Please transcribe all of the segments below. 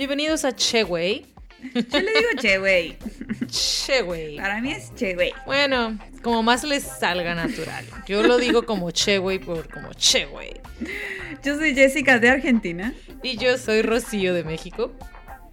Bienvenidos a Cheway. Yo le digo Cheway. Cheway. Para mí es Cheway. Bueno, como más les salga natural. Yo lo digo como Cheway por como Cheway. Yo soy Jessica de Argentina. Y yo soy Rocío de México.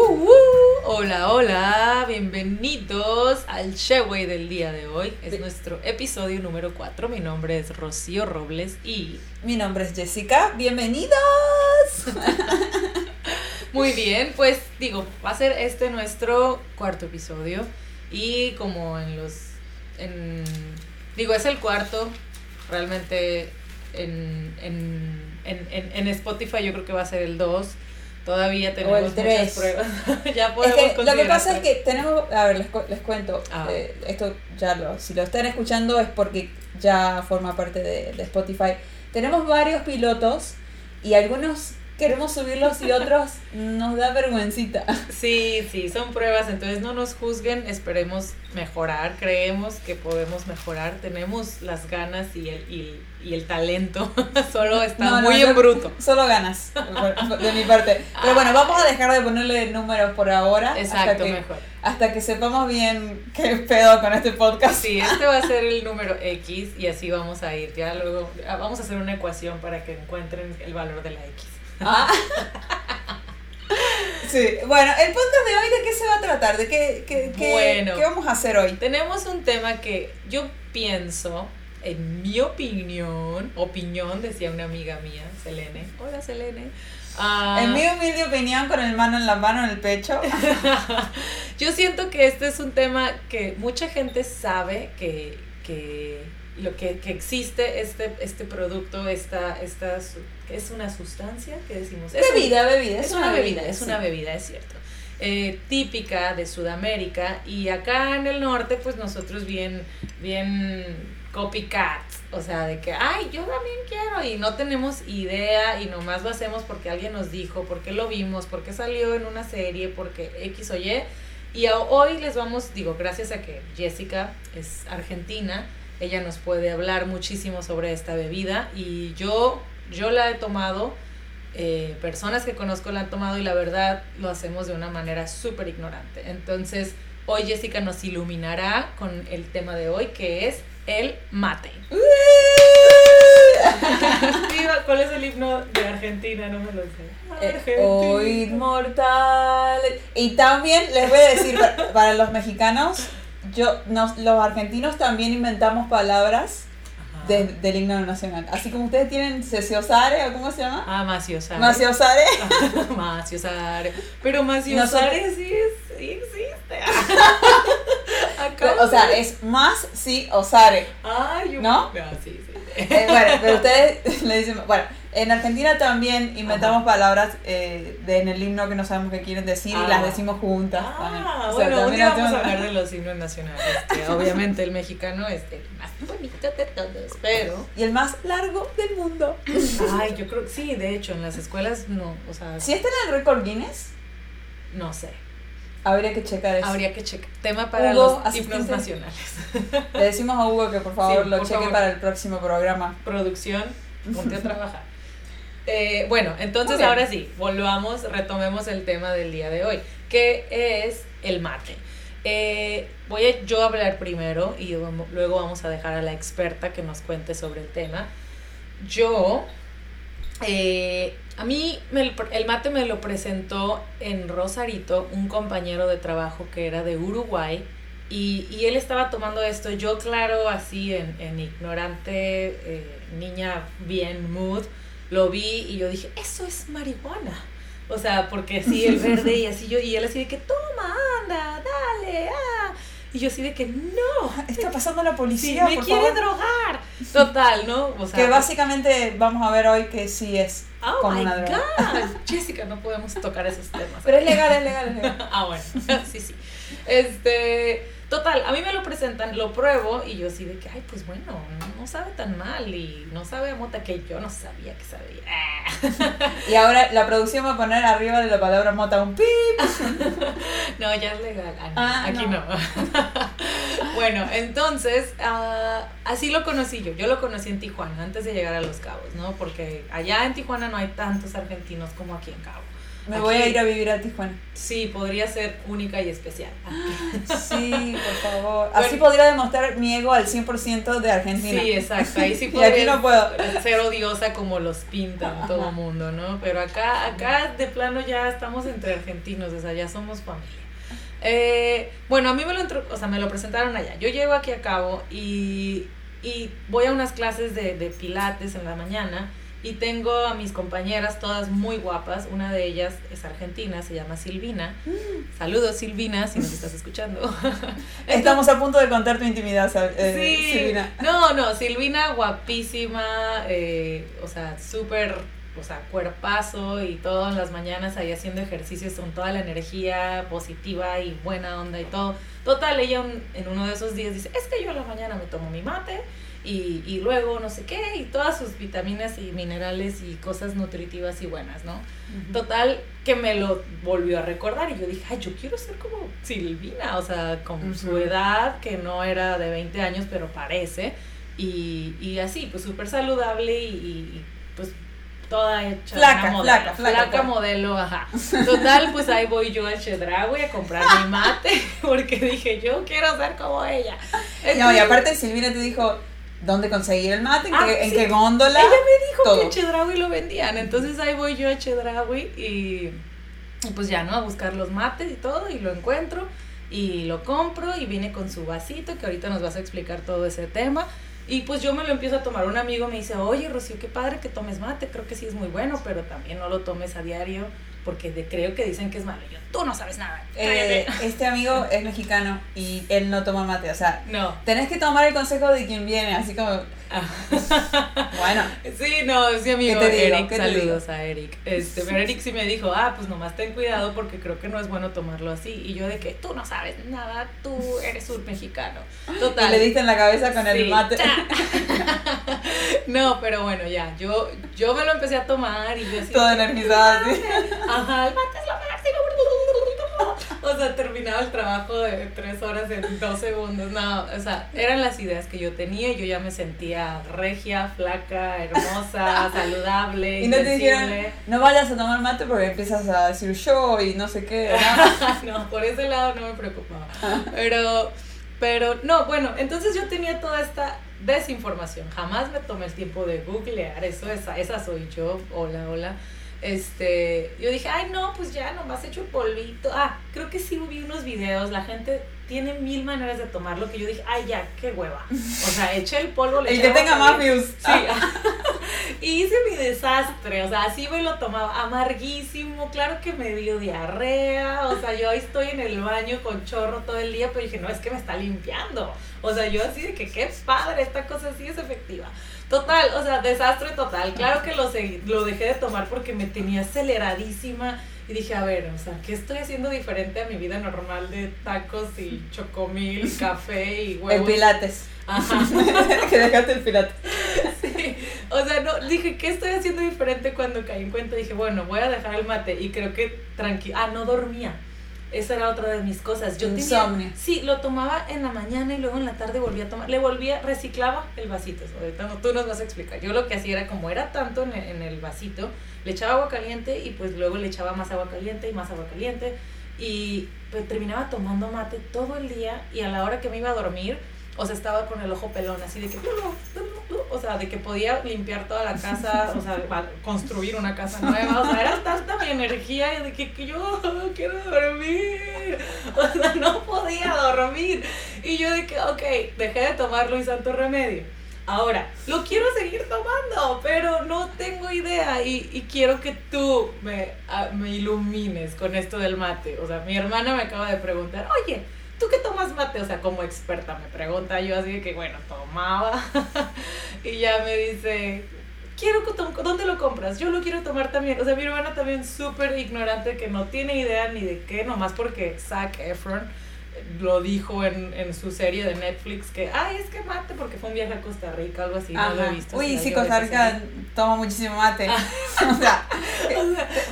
Hola, hola, bienvenidos al Sheway del día de hoy. Es nuestro episodio número 4. Mi nombre es Rocío Robles y. Mi nombre es Jessica. ¡Bienvenidos! Muy bien, pues digo, va a ser este nuestro cuarto episodio. Y como en los. En, digo, es el cuarto. Realmente en, en, en, en Spotify yo creo que va a ser el 2 Todavía tenemos muchas pruebas. ya podemos es que Lo que pasa es que tenemos, a ver, les, les cuento, Ah. eh, esto ya lo, si lo están escuchando es porque ya forma parte de, de Spotify. Tenemos varios pilotos y algunos queremos subirlos y otros nos da vergüencita. Sí, sí, son pruebas, entonces no nos juzguen, esperemos mejorar, creemos que podemos mejorar, tenemos las ganas y el, y, y el talento, solo está No, muy en bruto. Solo ganas de mi parte. Pero bueno, vamos a dejar de ponerle números por ahora. Exacto, hasta que, mejor. Hasta que sepamos bien qué pedo con este podcast. Sí, este va a ser el número X y así vamos a ir, ya luego ah, vamos a hacer una ecuación para que encuentren el valor de la X. Ah. Sí, bueno, el podcast de hoy, ¿de qué se va a tratar? ¿De qué, qué, qué, Bueno. qué vamos a hacer hoy? Tenemos un tema que yo pienso, en mi opinión, opinión, decía una amiga mía, Selene. Hola, Selene. Ah, En mi humilde opinión, con el mano en la mano en el pecho. Yo siento que este es un tema que mucha gente sabe que, que lo que, que existe este, este producto, esta, esta es una sustancia que decimos. Es un- bebida, bebida. es una bebida, es sí. una bebida, es cierto. Eh, típica de Sudamérica y acá en el norte pues nosotros bien, bien copycat, o sea, de que, ay, yo también quiero y no tenemos idea y nomás lo hacemos porque alguien nos dijo, porque lo vimos, porque salió en una serie, porque X o Y. Y hoy les vamos, digo, gracias a que Jessica es argentina, ella nos puede hablar muchísimo sobre esta bebida y yo, yo la he tomado eh, personas que conozco la han tomado y la verdad lo hacemos de una manera súper ignorante. Entonces, hoy Jessica nos iluminará con el tema de hoy que es el mate. ¿Cuál es el himno de Argentina? No me lo sé. Eh, Argentina. Oíd mortal. Y también les voy a decir, pa- para los mexicanos, yo, nos, los argentinos también inventamos palabras. De- del himno nacional. Así como ustedes tienen sesiosare, ¿o cómo se llama? Ah, Maciosare. Maciosare. Maciosare. Pero Maciosare sí, es, sí existe. Acá. O sea, es más sí o sare. Ay, yo- ¿no? Ah, sí, sí. Eh, bueno, pero ustedes le dicen, bueno, en Argentina también inventamos palabras eh, de, en el himno que no sabemos qué quieren decir y Ah. las decimos juntas. también. Ah, O sea, bueno, también vamos a hablar de los himnos nacionales, que obviamente el mexicano es el más bonito de todos, pero... Y el más largo del mundo. Ay, yo creo que sí, de hecho, en las escuelas no, o sea, Si está en el récord Guinness, no sé, habría que checar eso. habría que checar. Tema para Hugo, los himnos nacionales. Le decimos a Hugo que por favor Sí, lo por cheque favor. para el próximo programa. Producción, ponte a trabajar. Eh, bueno, entonces ahora sí, volvamos, retomemos el tema del día de hoy, que es el mate. Eh, voy a yo hablar primero y luego vamos a dejar a la experta que nos cuente sobre el tema. Yo, eh, a mí me el, el mate me lo presentó en Rosarito un compañero de trabajo que era de Uruguay y, y él estaba tomando esto, yo claro, así en, en ignorante, eh, niña bien mood, lo vi y yo dije, eso es marihuana. O sea, porque así el verde y así yo, y él así de que, toma, anda, dale, ah. Y yo así de que, no, Está pasando la Sí, policía, me por quiere favor. drogar. Total, ¿no? O sea, que básicamente vamos a ver hoy que sí es Oh como my una droga. God. Jessica, no podemos tocar esos temas. Pero es legal, es legal, es legal. Ah, bueno, sí, sí. Este, total, a mí me lo presentan, lo pruebo y yo sí de que, ay, pues bueno, no, no sabe tan mal y no sabe a mota que yo no sabía que sabía. Y ahora la producción va a poner arriba de la palabra mota un pip. No, ya es legal. Ah, no, Ah, aquí no. no. bueno, entonces, ah, así lo conocí yo. Yo lo conocí en Tijuana, antes de llegar a Los Cabos, ¿no? Porque allá en Tijuana no hay tantos argentinos como aquí en Cabo. Me Aquí- voy a ir a vivir a Tijuana. Sí, podría ser única y especial. Sí, por favor. Así podría demostrar mi ego al 100% de Argentina. Sí, exacto. Ahí sí Y aquí podría no puedo. ser odiosa como los pintan todo el mundo, ¿no? Pero acá, acá de plano ya estamos entre argentinos, o sea, ya somos familia. Eh, bueno, a mí me lo, o sea, me lo presentaron allá. Yo llego aquí a cabo y, y voy a unas clases de, de pilates en la mañana y tengo a mis compañeras todas muy guapas. Una de ellas es argentina, se llama Silvina. Saludos Silvina, si nos estás escuchando. Estamos a punto de contar tu intimidad, eh, Sí, Silvina. no, no, Silvina guapísima, eh, o sea, súper, o sea, cuerpazo y todas las mañanas ahí haciendo ejercicios con toda la energía positiva y buena onda y todo. Total, ella en uno de esos días dice, es que yo a la mañana me tomo mi mate y, y luego no sé qué y todas sus vitaminas y minerales y cosas nutritivas y buenas, ¿no? Total, que me lo volvió a recordar y yo dije, ay, yo quiero ser como Silvina, o sea, con su edad, que no era de 20 años, pero parece, y, y así, pues súper saludable y, y, pues toda hecha Flaca, modelo, flaca, flaca, pues. modelo, ajá. Total, pues ahí voy yo al Chedraui a comprar mi mate, porque dije, yo quiero ser como ella. No, y aparte Silvina te dijo dónde conseguir el mate, en, Ah, qué, en sí. qué góndola. Ella me dijo todo. que en Chedraui lo vendían. Entonces ahí voy yo a Chedraui y, y pues ya, ¿no? A buscar los mates y todo y lo encuentro y lo compro y viene con su vasito que ahorita nos vas a explicar todo ese tema. Y pues yo me lo empiezo a tomar. Un amigo me dice, oye Rocío, qué padre que tomes mate, creo que sí es muy bueno, pero también no lo tomes a diario porque de- creo que dicen que es malo. Y Yo, tú no sabes nada. Eh, cállate". este amigo es mexicano y él no toma mate. O sea, no. tenés que tomar el consejo de quien viene, así como, bueno, Sí, no, es mi amigo ¿Qué te digo? Eric, ¿Qué te saludos a Eric. Este, pero Eric sí me dijo, ah, pues nomás ten cuidado porque creo que no es bueno tomarlo así. Y yo de que tú no sabes nada, tú eres un mexicano. y Total. le diste en la cabeza con el Sí, mate. cha. no, pero bueno, ya, yo, yo me lo empecé a tomar y yo así. Toda energizada, así. Ajá, el mate es lo máximo. O sea, terminaba el trabajo de tres horas en dos segundos. No, o sea, eran las ideas que yo tenía yo ya me sentía regia, flaca, hermosa, saludable, Y no te dijeron, no vayas a tomar mate porque empiezas a decir yo y no sé qué. ¿no? no, por ese lado no me preocupaba. Pero, pero, no, bueno, entonces yo tenía toda esta desinformación. Jamás me tomé el tiempo de googlear, eso, esa, esa soy yo, hola, hola. Este, yo dije, ay, no, pues ya nomás he hecho el polvito. Ah, creo que sí vi unos videos, la gente tiene mil maneras de tomarlo que yo dije, ay, ya, qué hueva. O sea, eché el polvo, le El que tenga más views. Sí. y hice mi desastre, o sea, así me lo tomaba, amarguísimo, claro que me dio diarrea, o sea, yo ahí estoy en el baño con chorro todo el día, pero dije, no, es que me está limpiando. O sea, yo así de que qué padre, esta cosa sí es efectiva. Total, o sea, desastre total. Claro que lo, segui- lo dejé de tomar porque me tenía aceleradísima y dije, a ver, o sea, ¿qué estoy haciendo diferente a mi vida normal de tacos y chocomil, café y El huevos? pilates. Ajá. que dejaste el pilates. Sí, o sea, no, dije, ¿qué estoy haciendo diferente cuando caí en cuenta? Dije, bueno, voy a dejar el mate y creo que tranquilo. Ah, no dormía. Esa era otra de mis cosas. Yo tenía- Insomnio. sí, lo tomaba en la mañana y luego en la tarde volvía a tomar. Le volvía, reciclaba el vasito. Ahorita no, tú nos vas a explicar. Yo lo que hacía era, como era tanto en el, en el vasito, le echaba agua caliente y pues luego le echaba más agua caliente y más agua caliente. Y pues terminaba tomando mate todo el día y a la hora que me iba a dormir, o sea, estaba con el ojo pelón, así de que, o sea, de que podía limpiar toda la casa, o sea, construir una casa nueva, o sea, era tanta mi energía de que, yo quiero dormir, o sea, no podía dormir. Y yo de que, ok, dejé de tomarlo y santo remedio. Ahora, lo quiero seguir tomando, pero no tengo idea y, y quiero que tú me, ah, me ilumines con esto del mate. O sea, mi hermana me acaba de preguntar, oye, ¿tú qué tomas mate? O sea, como experta me pregunta yo así de que, bueno, tomaba. y ya me dice, quiero ¿dónde lo compras? Yo lo quiero tomar también. O sea, mi hermana también súper ignorante que no tiene idea ni de qué, nomás porque Zac Efron lo dijo en, en su serie de Netflix que, ay, es que mate porque fue un viaje a Costa Rica, algo así, no lo he visto. Uy, sí, Costa Rica toma muchísimo mate. o sea, eh,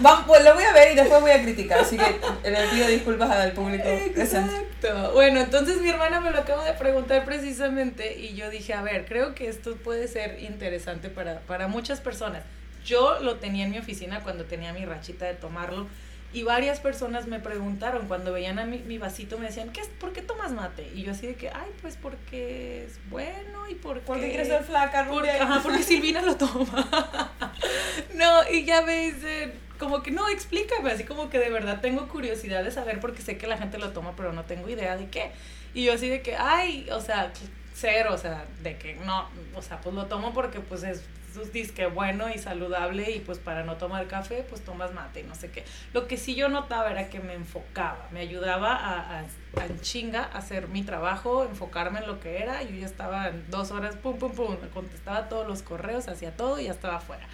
va- pues lo voy a ver y después voy a criticar. Así que le pido disculpas al público presente. Exacto. Bueno, entonces mi hermana me lo acaba de preguntar precisamente y yo dije, a ver, creo que esto puede ser interesante para, para muchas personas. Yo lo tenía en mi oficina cuando tenía mi rachita de tomarlo y varias personas me preguntaron cuando veían a mi, mi vasito, me decían, ¿Qué es, ¿por qué tomas mate? Y yo así de que, ay, pues porque es bueno y porque... Porque quieres ser flaca, Porque, ajá, porque Silvina lo toma. no, y ya me dicen, como que no, explícame, así como que de verdad tengo curiosidad de saber porque sé que la gente lo toma, pero no tengo idea de qué. Y yo así de que, ay, o sea, cero, o sea, de que no, o sea, pues lo tomo porque pues es es disque bueno y saludable y pues para no tomar café, pues tomas mate y no sé qué. Lo que sí yo notaba era que me enfocaba, me ayudaba a, a, a chinga hacer mi trabajo, enfocarme en lo que era. Yo ya estaba dos horas, pum, pum, pum, contestaba todos los correos, hacía todo y ya estaba afuera.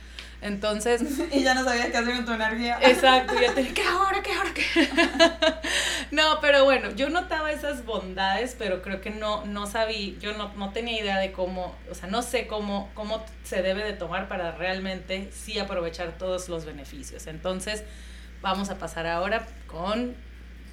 Entonces, Y ya no sabías qué hacer con tu energía. Exacto, ya tenía, ¿qué ahora? ¿Qué ahora? ¿Qué? no, pero bueno, yo notaba esas bondades, pero creo que no, no sabía, yo no, no tenía idea de cómo, o sea, no sé cómo, cómo se debe de tomar para realmente sí aprovechar todos los beneficios. Entonces, vamos a pasar ahora con,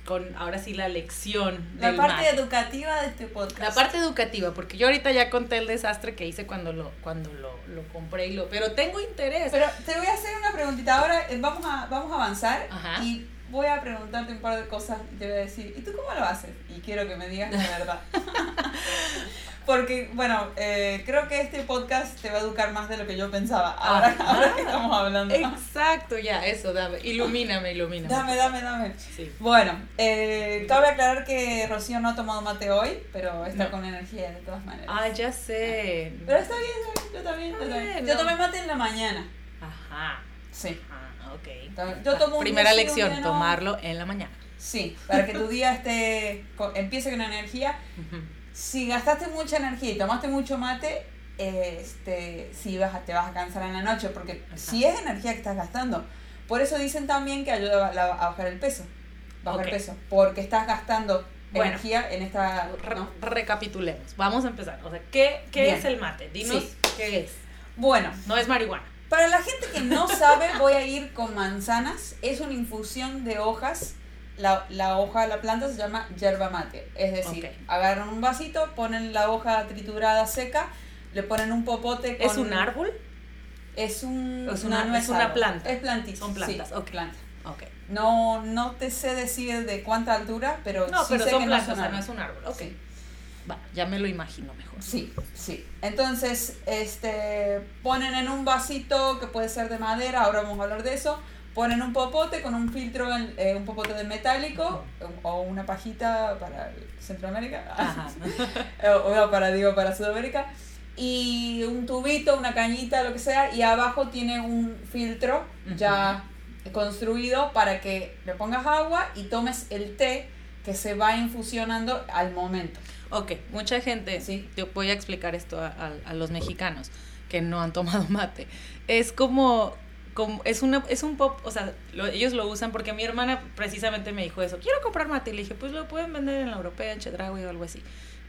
con ahora sí la lección. La del parte educativa de este podcast. La parte educativa, porque yo ahorita ya conté el desastre que hice cuando lo, cuando lo, lo compré y lo, pero tengo interés. Pero te voy a hacer una preguntita. Ahora eh, vamos a, vamos a avanzar Ajá. y voy a preguntarte un par de cosas y te voy a decir, ¿y tú cómo lo haces? Y quiero que me digas la verdad. Porque, bueno, eh, creo que este podcast te va a educar más de lo que yo pensaba. Ahora, Ajá. ahora que estamos hablando. Exacto, ya, eso, dame, ilumíname, ilumíname. Dame, dame, dame. Sí. Bueno, eh, cabe aclarar que Rocío no ha tomado mate hoy, pero está No. con energía de todas maneras. Ah, ya sé. Pero está bien, está bien, yo también, yo Está también. bien, Yo tomé mate en la mañana. Ajá. Sí. Ah, ok. Entonces, Yo tomo un Primera lección, tomarlo en la mañana. Sí, para que tu día esté, empiece con energía. Ujú. Si gastaste mucha energía y tomaste mucho mate, este, sí vas a, te vas a cansar en la noche, porque si es energía que estás gastando. Por eso dicen también que ayuda a, bajar el peso. Bajar Ok. peso. Porque estás gastando Bueno. energía en esta. Recapitulemos. Vamos a empezar. O sea, ¿qué, qué es el mate? Dinos Sí. qué es. Bueno, No es marihuana. para la gente que no sabe, voy a ir con manzanas. Es una infusión de hojas. La, la hoja de la planta se llama yerba mate. Es decir, Ok. agarran un vasito, ponen la hoja triturada seca, le ponen un popote con... ¿Es un árbol? Es un Es una- no es una árbol. planta. Es plantita. Son plantas, sí, planta. Ok. No, no te sé decir de cuánta altura, pero No, sí pero sé son que plantas, no o son sea, no árboles. es un árbol. Ok. Sí. Va, ya me lo imagino mejor. Sí, sí. Entonces, este, ponen en un vasito que puede ser de madera, ahora vamos a hablar de eso. Ponen un popote con un filtro, en- eh, un popote de metálico o una pajita para Centroamérica, o, o para, digo, para Sudamérica. Y un tubito, una cañita, lo que sea, y abajo tiene un filtro ya construido para que le pongas agua y tomes el té que se va infusionando al momento. Ok, mucha gente, Sí. yo voy a explicar esto a, a- a los mexicanos que no han tomado mate. Es como, como es, una, es un pop, o sea, lo- ellos lo usan porque mi hermana precisamente me dijo eso, quiero comprar mate. Y le dije, pues lo pueden vender en la europea, en Chedraui o algo así.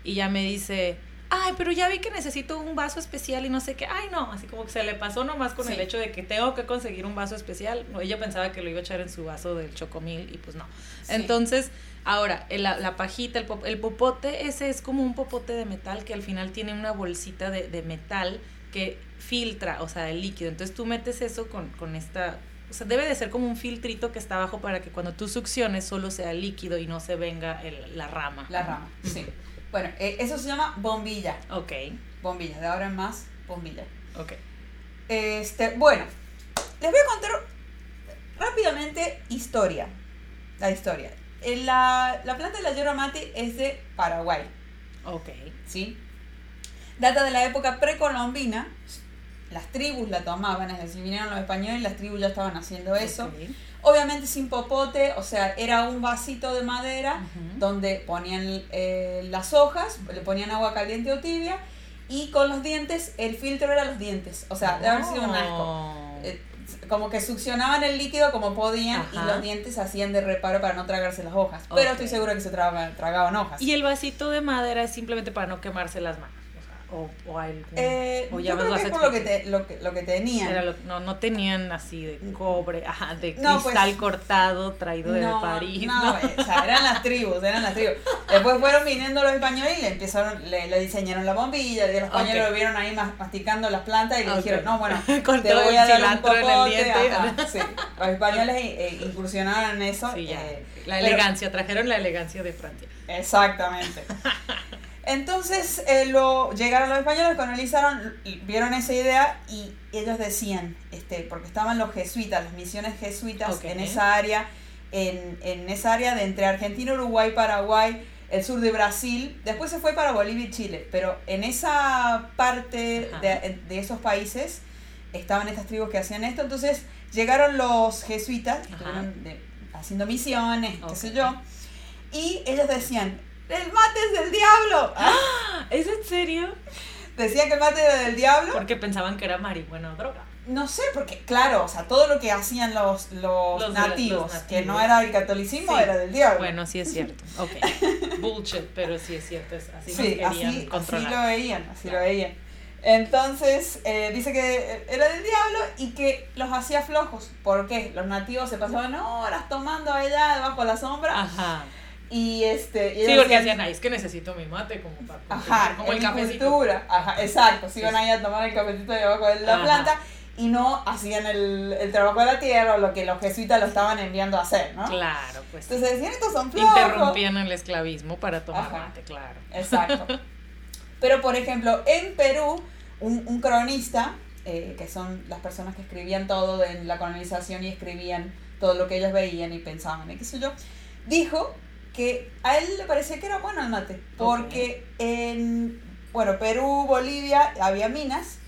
Y ya me dice, ay, pero ya vi que necesito un vaso especial y no sé qué. Ay, no, así como que se le pasó nomás con Sí. el hecho de que tengo que conseguir un vaso especial. No, ella pensaba que lo iba a echar en su vaso del chocomil y pues no. Sí. Entonces, ahora, la, la pajita, el, pop- el popote, ese es como un popote de metal que al final tiene una bolsita de, de metal que filtra, o sea, el líquido. Entonces tú metes eso con, con esta... O sea, debe de ser como un filtrito que está abajo para que cuando tú succiones solo sea líquido y no se venga el- la rama. La rama, sí. Bueno, eh, eso se llama bombilla. Ok, Bombilla, de ahora en más, bombilla. ok. Este, bueno, les voy a contar rápidamente historia. La historia. Eh, La, la planta de la yerba mate es de Paraguay, Ok. ¿sí? Data de la época precolombina las tribus la tomaban, es decir, vinieron los españoles y las tribus ya estaban haciendo eso. Obviamente sin popote, o sea, era un vasito de madera donde ponían eh, las hojas, le ponían agua caliente o tibia y con los dientes, el filtro era los dientes, o sea, de haber sido un asco. Oh. Eh, como que succionaban el líquido como podían y los dientes hacían de reparo para no tragarse las hojas. Pero estoy segura que se traga- tragaban hojas. Y el vasito de madera es simplemente para no quemarse las manos. O, o, algún- Eh, o yo me creo que es por lo que, te, lo, que, lo que tenían. Era lo- no, no tenían así de cobre, ajá, de No, cristal pues, cortado traído de París. No, ¿no? o sea, eran las tribus, eran las tribus. Después fueron viniendo los españoles y le empezaron, le, le diseñaron la bombilla, y los españoles Ok. lo vieron ahí mas- masticando las plantas y le Ok. dijeron, no, bueno, Con te voy a dar un popote. diente. ajá, sí. Los españoles eh, incursionaron en eso. Sí, ya. eh, la pero- elegancia, trajeron la elegancia de Francia. Exactamente. Entonces eh, lo, llegaron los españoles, colonizaron, vieron esa idea y ellos decían, este, porque estaban los jesuitas, las misiones jesuitas en esa área, en, en esa área de entre Argentina, Uruguay, Paraguay, el sur de Brasil, después se fue para Bolivia y Chile, pero en esa parte de, de esos países estaban estas tribus que hacían esto, entonces llegaron los jesuitas, que estuvieron de- haciendo misiones, qué sé yo, y ellos decían, el mate es del diablo. Ah, ¿Es en serio? Decían que el mate era del diablo. Porque pensaban que era marihuana o droga. No sé, porque claro, o sea, todo lo que hacían los, los, nativos, que no era el catolicismo, Sí. era del diablo. Bueno, sí es cierto. Ok. Bullshit, pero sí es cierto. Así sí, nos querían así, lo veían, así Claro. lo veían. Entonces, eh, dice que era del diablo y que los hacía flojos. ¿Por qué? Los nativos se pasaban horas tomando allá debajo de la sombra. Ajá. Y este. y Sí, porque decían, hacían, ay, es que necesito mi mate como para Ajá, como el en cafecito. cultura. Ajá, exacto. Se iban ahí a tomar el cafecito debajo de la Ajá. planta y no hacían el, el trabajo de la tierra o lo que los jesuitas lo estaban enviando a hacer, ¿no? Claro, pues. Entonces decían, estos son flojos. Interrumpían el esclavismo para tomar Ajá. mate, claro. Exacto. Pero, por ejemplo, en Perú, un, un cronista, eh, que son las personas que escribían todo de la colonización y escribían todo lo que ellos veían y pensaban y qué sé yo, dijo que a él le parecía que era bueno el mate, porque en, bueno, Perú, Bolivia, había minas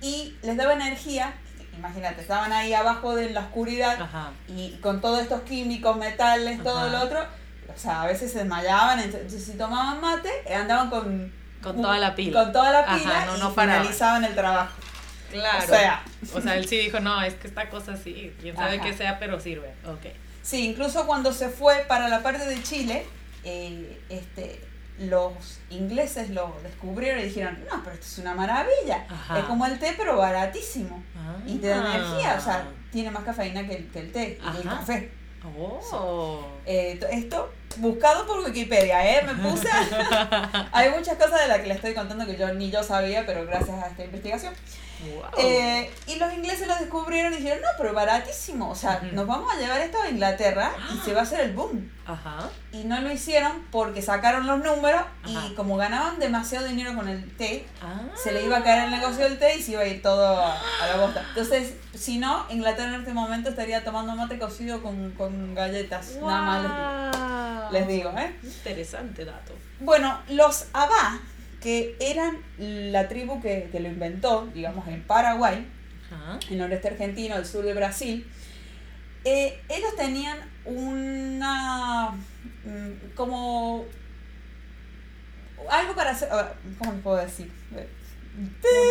y les daba energía, imagínate, estaban ahí abajo de la oscuridad Ajá. y con todos estos químicos, metales, todo Ajá. lo otro, o sea, a veces se desmayaban, entonces si tomaban mate, eh, andaban con... Con toda la pila. Con toda la Ajá, pila no, y no finalizaban el trabajo. Claro. O sea, O sea, él sí dijo, no, es que esta cosa sí, quién sabe Ajá. qué sea, pero sirve. Ok. Sí, incluso cuando se fue para la parte de Chile, eh, este, los ingleses lo descubrieron y dijeron, no, pero esto es una maravilla. Ajá. Es como el té, pero baratísimo. Y te da Ah. energía, o sea, tiene más cafeína que el, que el té y el café. Oh. Eh, to- esto buscado por Wikipedia, ¿eh? Me puse. Hay muchas cosas de las que le estoy contando que yo ni yo sabía, pero gracias a esta investigación. Wow. Eh, y los ingleses lo descubrieron y dijeron, no, pero baratísimo. O sea, Ujú. nos vamos a llevar esto a Inglaterra y se va a hacer el boom. Ajá. Y no lo hicieron porque sacaron los números y Ajá. como ganaban demasiado dinero con el té, Ah. se le iba a caer el negocio del té y se iba a ir todo a, a la bosta. Entonces, si no, Inglaterra en este momento estaría tomando mate cocido con, con galletas. Nada más les digo. Wow. Les digo, ¿eh? Interesante dato. Bueno, los Abá, que eran la tribu que, que lo inventó, digamos, en Paraguay, Ajá. el noreste argentino, el sur de Brasil, eh, ellos tenían una. mm, como. algo para hacer. ¿Cómo puedo decir?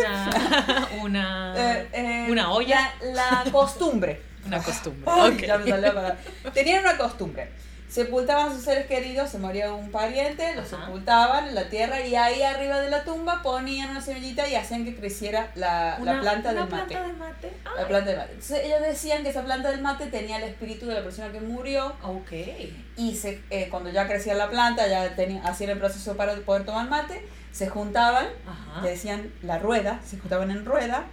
Una, una, Eh, eh, una olla, La, la costumbre. una costumbre. Ay, Ok. ya me salió la palabra. Tenían una costumbre. Sepultaban a sus seres queridos, se moría un pariente, lo sepultaban en la tierra y ahí arriba de la tumba ponían una semillita y hacían que creciera la, la planta una del mate. planta de mate. La planta del mate. Entonces ellos decían que esa planta del mate tenía el espíritu de la persona que murió Ok. y se, eh, cuando ya crecía la planta, ya tenía, hacían el proceso para poder tomar mate, se juntaban, Ajá. le decían la rueda, se juntaban en rueda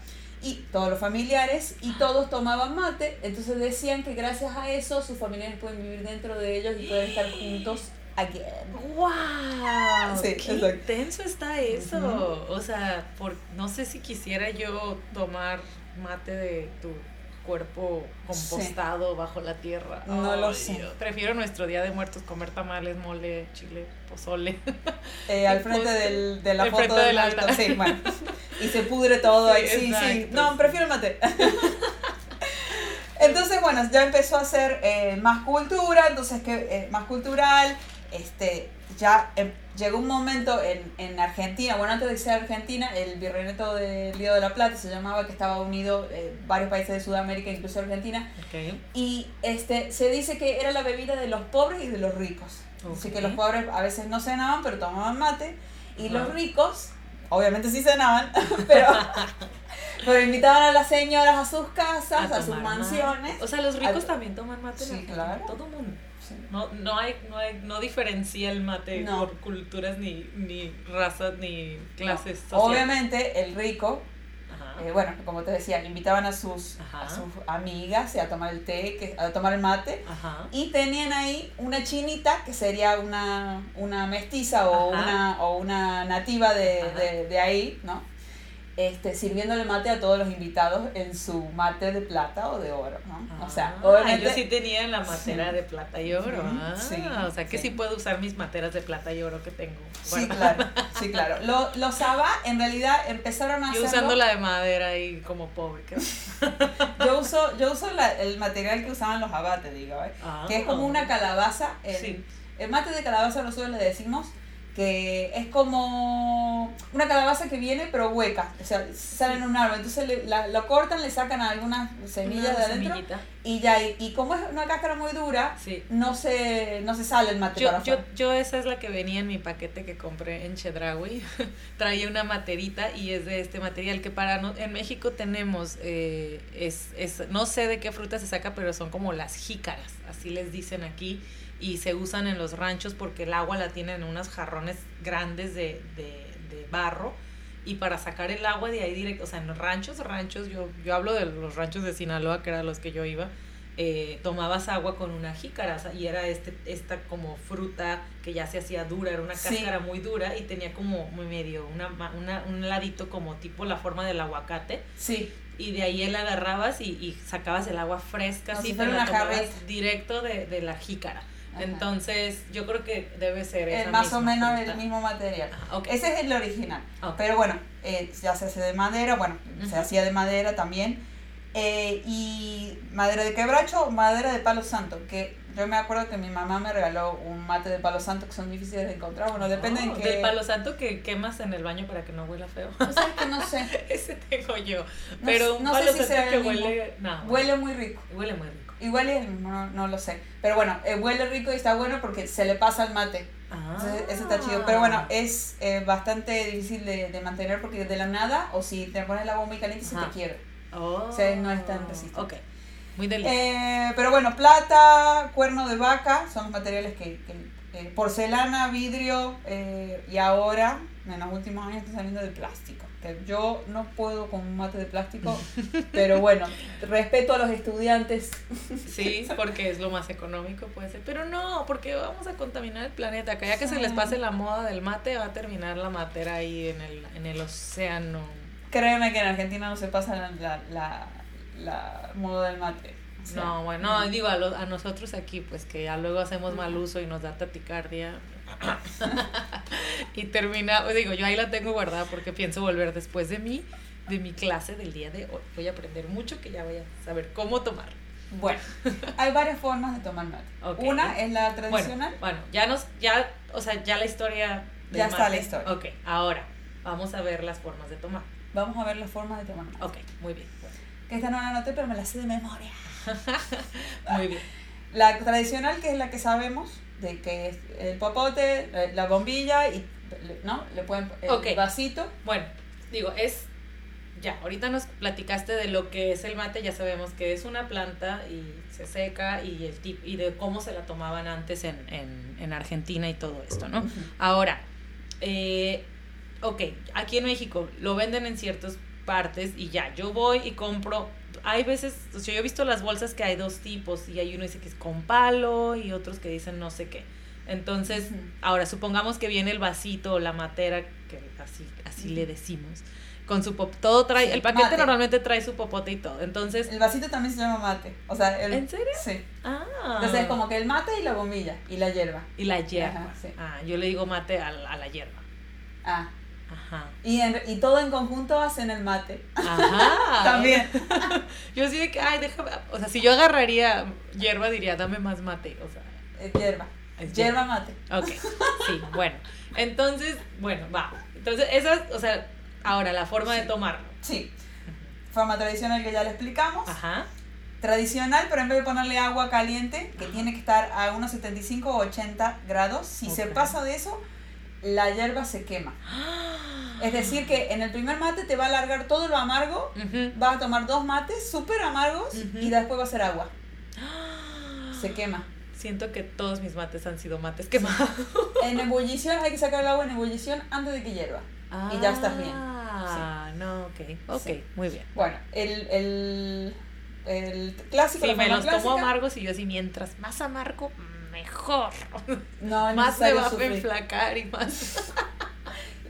y todos los familiares y todos tomaban mate, entonces decían que gracias a eso sus familiares pueden vivir dentro de ellos y pueden estar juntos again. ¡Wow! Sí, ¡Qué intenso está eso! O sea, por, no sé si quisiera yo tomar mate de tu cuerpo compostado bajo la tierra. No lo sé. Dios. Prefiero nuestro Día de Muertos comer tamales, mole, chile, pozole. Eh, al frente del, de la foto del del altar. Sí, bueno. Y se pudre todo Sí, ahí. Sí, sí. No, prefiero el mate. Entonces, bueno, ya empezó a ser eh, más cultura, entonces que eh, más cultural, este, ya em, llegó un momento en, en Argentina, bueno, antes de ser Argentina, el virreinato del Río de la Plata se llamaba, que estaba unido eh, varios países de Sudamérica, incluso Argentina, y este, se dice que era la bebida de los pobres y de los ricos. Así que los pobres a veces no cenaban, pero tomaban mate. Y los ricos, obviamente sí cenaban, pero, pero invitaban a las señoras a sus casas, a, sus mate. mansiones. O sea, los ricos Al- también toman mate. Sí, claro. Todo mundo. No, no hay, no hay, no diferencia el mate No. por culturas ni, ni razas ni clases No, sociales. Obviamente el rico, eh, bueno, como te decía, invitaban a sus, a sus amigas a tomar el té, que, a tomar el mate. Ajá. Y tenían ahí una chinita, que sería una, una mestiza o Ajá. una, o una nativa de, de, de ahí, ¿no? Este, sirviéndole mate a todos los invitados en su mate de plata o de oro, ¿no? o sea, Ah, obviamente... yo sí tenía la matera Sí. de plata y oro. Ah, sí, o sea que sí. sí. puedo usar mis materas de plata y oro que tengo. Sí, claro, sí, claro. Lo- los Saba en realidad empezaron a Yo hacerlo... usando la de madera y como pobre. ¿qué? Yo uso, yo uso la- el material que usaban los abates, digo, ¿eh? Ah. que es como una calabaza. El, Sí. el mate de calabaza nosotros le decimos que es como una calabaza que viene pero hueca, o sea, sale en un árbol, entonces le, la, lo cortan, le sacan algunas semillas de adentro semillita. y ya, y, y como es una cáscara muy dura, Sí. no se, no se sale el mate Yo, yo esa es la que venía en mi paquete que compré en Chedraui. Traía una materita y es de este material que para no, en México tenemos, eh, es, es, no sé de qué fruta se saca, pero son como las jícaras, así les dicen aquí, y se usan en los ranchos porque el agua la tienen en unos jarrones grandes de, de, de barro. Y para sacar el agua de ahí directo, o sea, en los ranchos, ranchos, yo, yo hablo de los ranchos de Sinaloa, que eran los que yo iba, eh, tomabas agua con una jícara y era este esta como fruta que ya se hacía dura, era una Sí. cáscara muy dura y tenía como muy medio una, una, un ladito como tipo la forma del aguacate Sí, y de ahí él agarrabas y, y sacabas el agua fresca así si pero la directo de, de la jícara Ajá. entonces yo creo que debe ser es esa más o misma menos fruta. el mismo material. Ajá, ok. Ese es el original. Ok. Pero bueno, eh, ya se hace de madera, bueno, se Ujú. hacía de madera también. Eh, y madera de quebracho o madera de palo santo, que yo me acuerdo que mi mamá me regaló un mate de palo santo que son difíciles de encontrar, bueno, depende Oh, en qué... del palo santo que quemas en el baño para que no huela feo O sea, que no sé, ese tengo yo No pero sé- un no sé palo si santo que huele no, huele muy rico. huele muy rico Igual es el mismo, no, no lo sé. Pero bueno, eh, huele rico y está bueno porque se le pasa al mate. ah. Entonces, ese está chido. Pero bueno, es eh, bastante difícil de, de mantener porque de la nada, o si te pones el agua muy caliente, se te quiere. Oh, o sea, no es tan resistente. ok muy Eh, pero bueno, plata, cuerno de vaca, son materiales que, que- eh, porcelana, vidrio y y ahora, en los últimos años, está saliendo de plástico. Que yo no puedo con un mate de plástico, pero bueno, respeto a los estudiantes. Sí, porque es lo más económico, puede ser. Pero no, porque vamos a contaminar el planeta. Que ya que se les pase la moda del mate, va a terminar la matera ahí en el, en el océano. Créeme que en Argentina no se pasa la, la, la, la moda del mate. O sea, No, bueno, no, digo a, lo- a nosotros aquí, pues que ya luego hacemos mal uso y nos da taticardia. y termina, digo, yo ahí la tengo guardada porque pienso volver después de mí, de mi clase del día de hoy. Voy a aprender mucho que ya voy a saber cómo tomar. Bueno, hay varias formas de tomar mate. Ok. Una es la Bueno, tradicional. bueno, ya nos, ya, o sea, ya la historia. del Ya está mate. la historia. Ok, ahora vamos a ver las formas de tomar. Vamos a ver las formas de tomar mate. Ok, muy bien. Que esta no la anoté, pero me la sé de memoria. Muy bien. La tradicional, que es la que sabemos, de que es el popote, eh, la bombilla y, ¿no? Le pueden el Ok. vasito. Bueno, digo, es. Ya, ahorita nos platicaste de lo que es el mate, ya sabemos que es una planta y se seca y el tip y de cómo se la tomaban antes en, en, en Argentina y todo esto, ¿no? Ahora, eh, ok, aquí en México lo venden en ciertas partes y ya, yo voy y compro. Hay veces, o sea, yo he visto las bolsas que hay dos tipos y hay uno dice que es con palo y otros que dicen no sé qué. Entonces, ahora supongamos que viene el vasito o la matera, que así, así le decimos. con su pop, todo trae, Sí, el paquete mate. normalmente trae su popote y todo, entonces, El vasito también se llama mate. O sea, el, ¿En serio? Sí. ah, Entonces es como que el mate y la bombilla y la hierba. y la hierba, Ajá, sí. ah, yo le digo mate a, la- a la hierba, Ah. ajá, Y, en- y todo en conjunto hacen el mate. ajá, También. yo sí de que, ay, déjame, o sea, si yo agarraría hierba diría, dame más mate, o sea, Es hierba. Es Hierba mate. Ok, sí, bueno. Entonces, bueno, va. Entonces, esa, o sea, ahora la forma de tomarlo. Sí. Forma tradicional que ya le explicamos. Ajá. Tradicional, pero en vez de ponerle agua caliente, que tiene que estar a unos 75 o 80 grados, si se pasa de eso, la hierba se quema. Es decir, que en el primer mate te va a alargar todo lo amargo, Ujú. vas a tomar dos mates súper amargos y después va a ser agua. Se quema. Siento que todos mis mates han sido mates quemados. En ebullición hay que sacar el agua en ebullición antes de que hierva. Y ya estás bien. Ah, no, ok. Ok, Sí. muy bien. Bueno, el, el, el clásico, Si la me los tomo clásica, amargos y yo así, mientras más amargo, mejor. no más necesario va a enflacar y más.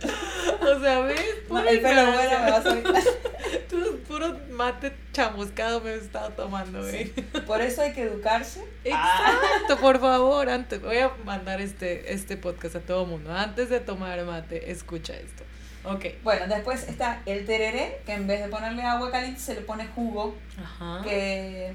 o sea, ¿ves? Pura El pelo bueno me va a salir. Tú puro mate chamuscado me he estado tomando, güey. Por eso hay que educarse. Ah. Exacto, por favor, antes voy a mandar este, este podcast a todo mundo. Antes de tomar mate, escucha esto. Ok. Bueno, después está el tereré, que en vez de ponerle agua caliente se le pone jugo, Ajá. que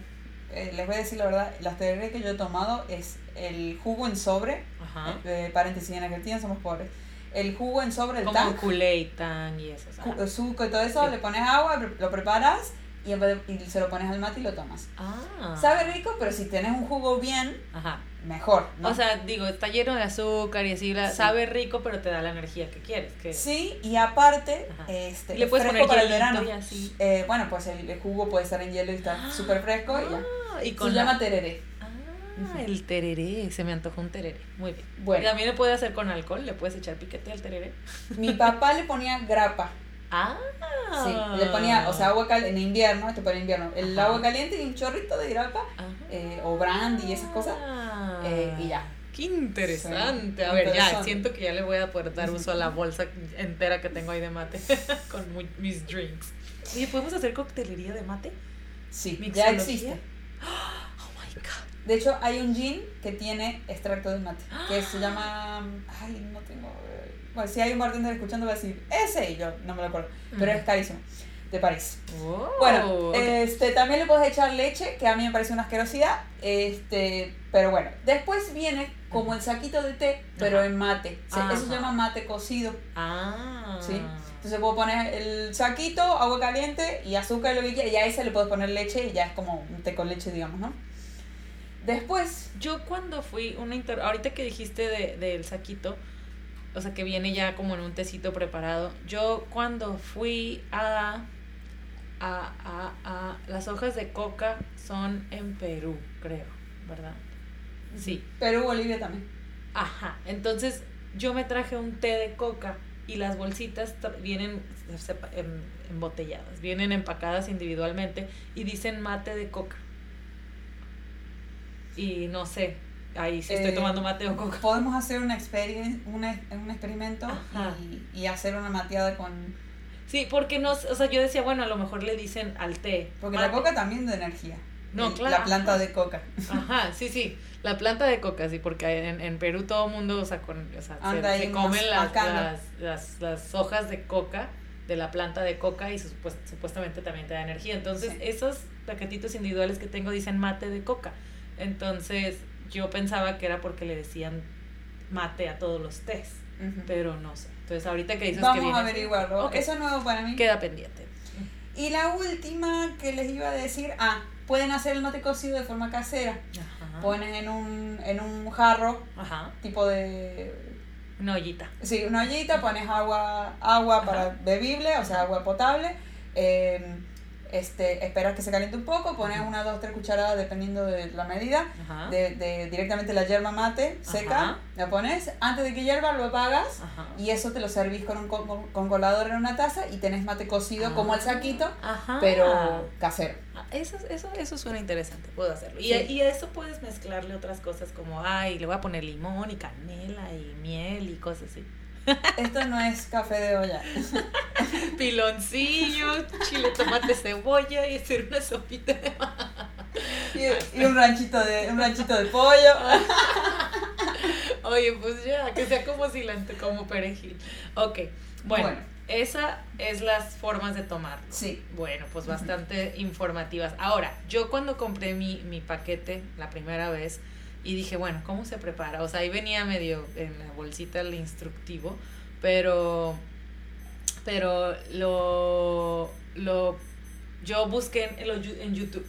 eh, les voy a decir la verdad, las tereré que yo he tomado es el jugo en sobre, Ajá. eh, paréntesis, en Argentina somos pobres, el jugo en sobre, el Como tang, Kool-Aid, Tang y eso. ajá. suco y todo eso, Sí. le pones agua, lo preparas y, en vez de- y se lo pones al mate y lo tomas. Ah. Sabe rico, pero si tienes un jugo bien, Ajá. mejor, ¿no? O sea, digo, está lleno de azúcar y así, la- Sí. sabe rico, pero te da la energía que quieres. Que... sí, y aparte, Ajá. este, Y le puedes fresco poner para el verano. y así. Eh, bueno, pues el, el jugo puede estar en hielo y está súper fresco y ya. Ah, y Se con la- llama tereré. Ah, el tereré, se me antojó un tereré. Muy bien. Bueno. También le puede hacer con alcohol, le puedes echar piquete al tereré. Mi papá le ponía grapa. Ah. Sí, le ponía, o sea, agua caliente, en invierno, esto para invierno, el Ajá. agua caliente y un chorrito de grapa, eh, o brandy y esas cosas, eh, y ya. Qué interesante. Sí, a ver, ya, siento que ya le voy a poder dar uso a la bolsa entera que tengo ahí de mate con mis drinks. Oye, ¿podemos hacer coctelería de mate? Sí, ya Mixología. existe. Oh my god. De hecho, hay un gin que tiene extracto de mate, que se llama, ay, no tengo, bueno, si hay un bartender escuchando va a decir, ese, y yo no me lo acuerdo, pero es carísimo, de París. Bueno, Oh, ok. este, también le puedes echar leche, que a mí me parece una asquerosidad, este, pero bueno. Después viene como el saquito de té, pero Ajá. en mate. Eso se llama mate cocido, Ah. ¿sí? Entonces puedo poner el saquito, agua caliente y azúcar, lo que quieras, y a ese le puedes poner leche y ya es como un té con leche, digamos, ¿no? Después, Yo cuando fui una inter... ahorita que dijiste de, del saquito, o sea que viene ya como en un tecito preparado, yo cuando fui a, a, a, a las hojas de coca son en Perú, creo, ¿verdad? Sí. Perú, Bolivia también. Ajá. Entonces yo me traje un té de coca y las bolsitas vienen em- embotelladas, vienen empacadas individualmente y dicen mate de coca. Y no sé, ahí si estoy Eh, tomando mate o coca. Podemos hacer una una- un experimento y, y hacer una mateada con... Sí, porque no, o sea, yo decía, bueno, a lo mejor le dicen al té. Porque la coca también de energía. No, claro, La planta ajá. de coca. Ajá, sí, sí. La planta de coca, sí, porque en, en Perú todo el mundo, o sea, con, o sea, se, se comen las, las, las, las hojas de coca, de la planta de coca, y supues- supuestamente también te da energía. Entonces, Sí. esos paquetitos individuales que tengo dicen mate de coca. Entonces, yo pensaba que era porque le decían mate a todos los tés, pero no sé. Entonces, ahorita que dices que Vamos a averiguarlo. ok, Eso es nuevo para mí. queda pendiente. Y la última que les iba a decir, ah, pueden hacer el mate cocido de forma casera. Ajá. Ponen en un, en un jarro, Ajá. tipo de... Una ollita. Sí, una ollita, pones agua, agua para bebible, o sea, agua potable. eh, este, esperas que se caliente un poco, pones una, dos, tres cucharadas dependiendo de la medida. De, de directamente la yerba mate seca, Ajá. la pones, antes de que hierva lo apagas Ajá. y eso te lo servís con un con, con- colador en una taza y tenés mate cocido como el saquito, pero casero. Ah, Eso, eso, eso suena interesante, puedo hacerlo. Y, y a eso puedes mezclarle otras cosas como, ay, le voy a poner limón y canela y miel y cosas así. Esto no es café de olla. piloncillo, chile, tomate, cebolla y hacer una sopita de y, y, un ranchito de un ranchito de pollo. Oye, pues ya, que sea como cilantro, como perejil. Ok, bueno, bueno. esa es las formas de tomarlo. Sí. Bueno, pues bastante informativas. Ahora, yo cuando compré mi, mi paquete la primera vez y dije, bueno, ¿cómo se prepara? O sea, ahí venía medio en la bolsita el instructivo, pero, pero lo, lo, yo busqué en, en YouTube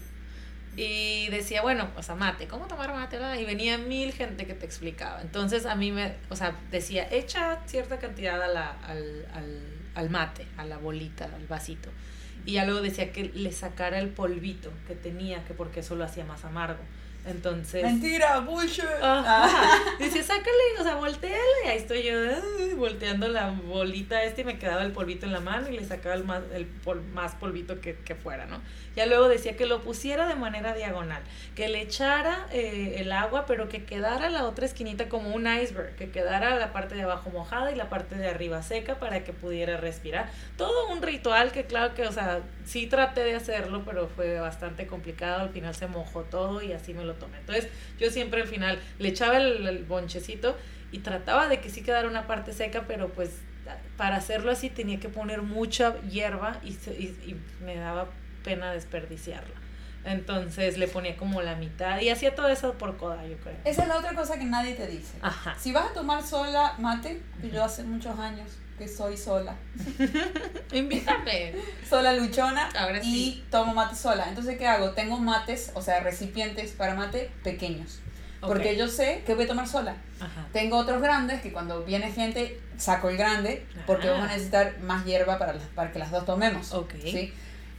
y decía, bueno, o sea, mate, ¿cómo tomar mate? Y venía mil gente que te explicaba. Entonces a mí me, o sea, decía, echa cierta cantidad a la, al, al, al mate, a la bolita, al vasito. Y ya luego decía que le sacara el polvito que tenía, que porque eso lo hacía más amargo. Entonces. Mentira, bullshit. Dice, sácale, o sea, volteale. Y ahí estoy yo volteando la bolita este y me quedaba el polvito en la mano y le sacaba el más, el más polvito que, que fuera, ¿no? Ya luego decía que lo pusiera de manera diagonal, que le echara eh, el agua, pero que quedara la otra esquinita como un iceberg, que quedara la parte de abajo mojada y la parte de arriba seca para que pudiera respirar. Todo un ritual que, claro que, o sea, sí traté de hacerlo, pero fue bastante complicado. Al final se mojó todo y así me lo Entonces, yo siempre al final le echaba el, bonchecito y trataba de que sí quedara una parte seca, pero pues para hacerlo así tenía que poner mucha hierba y, y, me daba pena desperdiciarla. Entonces le ponía como la mitad y hacía todo eso por coda, yo creo. Esa es la otra cosa que nadie te dice. Ajá. Si vas a tomar sola mate, que yo hace muchos años que soy sola. Invítame. sola luchona Ahora y tomo mate sola. Entonces, ¿qué hago? Tengo mates, o sea, recipientes para mate pequeños. Porque yo sé que voy a tomar sola. Tengo otros grandes que cuando viene gente saco el grande porque vamos a necesitar más hierba para, para que las dos tomemos. Okay.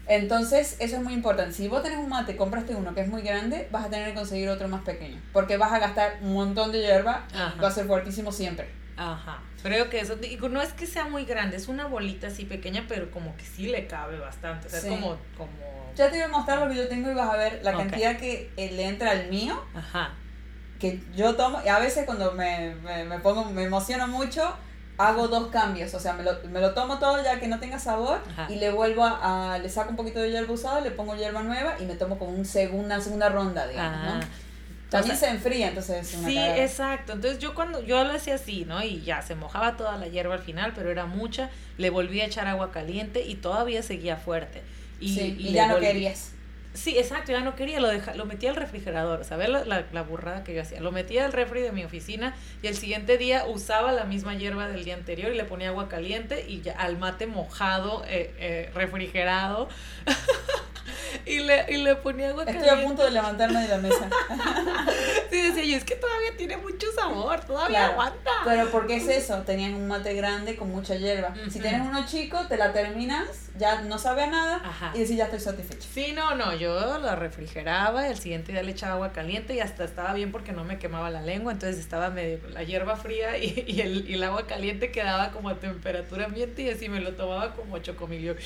Entonces, eso es muy importante. Si vos tenés un mate, compraste uno que es muy grande, vas a tener que conseguir otro más pequeño. Porque vas a gastar un montón de hierba, va a ser fuertísimo siempre. Ajá. Creo que eso, digo, no es que sea muy grande, es una bolita así pequeña, pero como que sí le cabe bastante. O sea, es como, como. Ya te voy a mostrar lo que yo tengo y vas a ver la cantidad que eh, le entra al mío. Ajá. Que yo tomo, y a veces cuando me, me, me pongo, me emociono mucho, hago dos cambios, o sea, me lo, me lo tomo todo ya que no tenga sabor y le vuelvo a, le saco un poquito de hierba usada, le pongo hierba nueva y me tomo como un segunda, segunda ronda, digamos, ¿no? También se enfría, entonces Sí, exacto. Entonces yo cuando yo lo hacía así, ¿no? Y ya se mojaba toda la hierba al final, pero era mucha, le volví a echar agua caliente y todavía seguía fuerte. Y, y, ya no querías. Sí, exacto, ya no quería, lo, deja, lo metía al refrigerador, ¿sabes? La, la, la, burrada que yo hacía. Lo metía al refri de mi oficina y el siguiente día usaba la misma hierba del día anterior y le ponía agua caliente y ya al mate mojado, eh, eh, refrigerado. y, le, y le ponía agua Estoy a punto de levantarme de la mesa. sí, decía yo, es que todavía tiene mucho sabor, todavía aguanta. Pero porque es eso, tenían un mate grande con mucha hierba. Si tienes uno chico, te la terminas, ya no sabe a nada y decís, ya estoy satisfecho. Sí, no, no, yo la refrigeraba y el siguiente día le echaba agua caliente y hasta estaba bien porque no me quemaba la lengua, entonces estaba medio la hierba fría y, y, el, y el agua caliente quedaba como a temperatura ambiente y así me lo tomaba como chocomilio.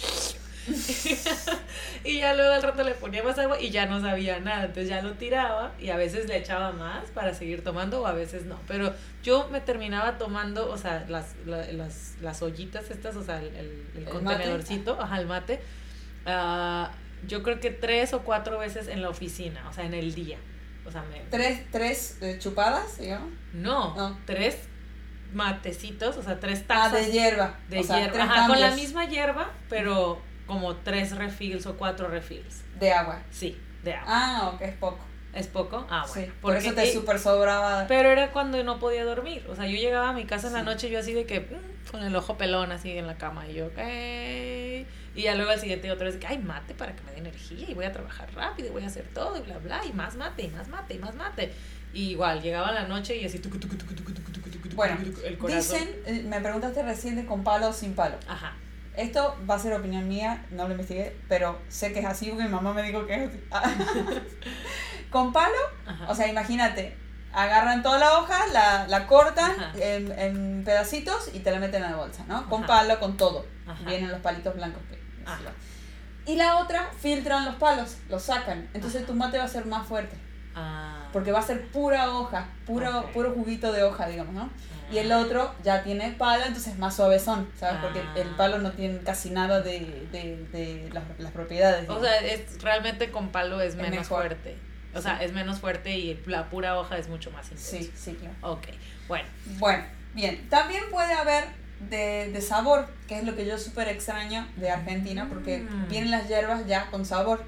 y ya luego al rato le ponía más agua y ya no sabía nada. Entonces ya lo tiraba y a veces le echaba más para seguir tomando o a veces no. Pero yo me terminaba tomando, o sea, las, las, las ollitas estas, o sea, el, el, contenedorcito, ajá, el mate. Uh, yo creo que tres o cuatro veces en la oficina, o sea, en el día. O sea, me... ¿Tres, tres eh, chupadas, digamos? No, no, tres matecitos, o sea, tres tazas. Ah, de hierba. De hierba. Ajá, con la misma hierba, pero como tres refills o cuatro refills. ¿De agua? Sí, de agua. Ah, ok, es poco. ¿Es poco? Ah, bueno. Sí, por eso te super sobraba. Pero era cuando no podía dormir. O sea, yo llegaba a mi casa en la noche yo así de que, mm, con el ojo pelón así en la cama. Y yo, ok. Y ya luego al siguiente otra vez, que, ay, mate para que me dé energía y voy a trabajar rápido y voy a hacer todo y bla, bla. Y más mate, y más mate, y más mate. Y igual, llegaba la noche y así, tucu, bueno, el corazón. dicen, me preguntaste recién de con palo o sin palo. Ajá. Esto va a ser opinión mía, no lo investigué, pero sé que es así porque mi mamá me dijo que es así. Con palo, o sea, imagínate, agarran toda la hoja, la, la cortan en, en, pedacitos y te la meten en la bolsa, ¿no? Con palo, con todo. Vienen los palitos blancos. Que, y la otra, filtran los palos, los sacan. Entonces tu mate va a ser más fuerte. Ah. Porque va a ser pura hoja, puro, Ok. puro juguito de hoja, digamos, ¿no? Y el Ah. otro ya tiene palo, entonces es más suavezón, ¿sabes? Porque Ah. el palo no tiene casi nada de, de, de las, las propiedades. O digamos. sea, es, realmente con palo es Es menos mejor. fuerte. O sea, es menos fuerte y la pura hoja es mucho más intensa. sí, sí, claro. Ok, bueno. Bueno, bien. También puede haber de, de sabor, que es lo que yo súper extraño de Argentina, porque Mm. vienen las hierbas ya con sabor.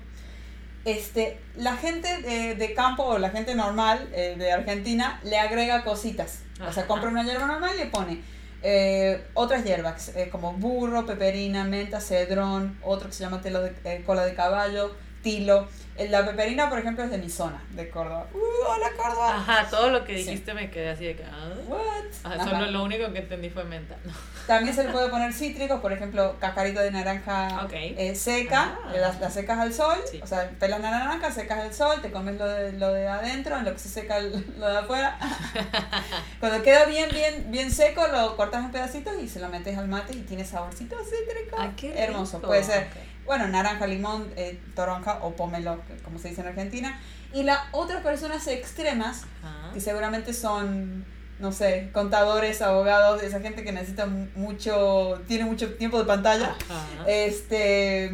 Este, la gente de, de campo o la gente normal eh, de Argentina le agrega cositas. O sea, compra una hierba normal y le pone eh, otras hierbas, eh, como burro, peperina, menta, cedrón, otro que se llama telo de, eh, cola de caballo, tilo. Eh, La peperina, por ejemplo, es de mi zona, de Córdoba. ¡Uh, hola Córdoba! Ajá, todo lo que Sí. dijiste me quedé así de que. ah. What? Ajá, Ajá. solo lo único que entendí fue menta. No. También se le puede poner cítricos, por ejemplo, cascarita de naranja Ok. eh, seca, Ah. le das- la secas al sol, Sí. o sea, pelas la naranja, secas al sol, te comes lo de, lo de adentro, en lo que se seca lo de afuera. Cuando queda bien, bien, bien seco, lo cortas en pedacitos y se lo metes al mate y tiene saborcito cítrico. Ah, qué Hermoso, puede ser. Bueno, naranja, limón, eh, toronja o pomelo, como se dice en Argentina. Y las otras personas extremas Ajá. que seguramente son, no sé, contadores, abogados, esa gente que necesita mu- mucho, tiene mucho tiempo de pantalla, Ajá. este,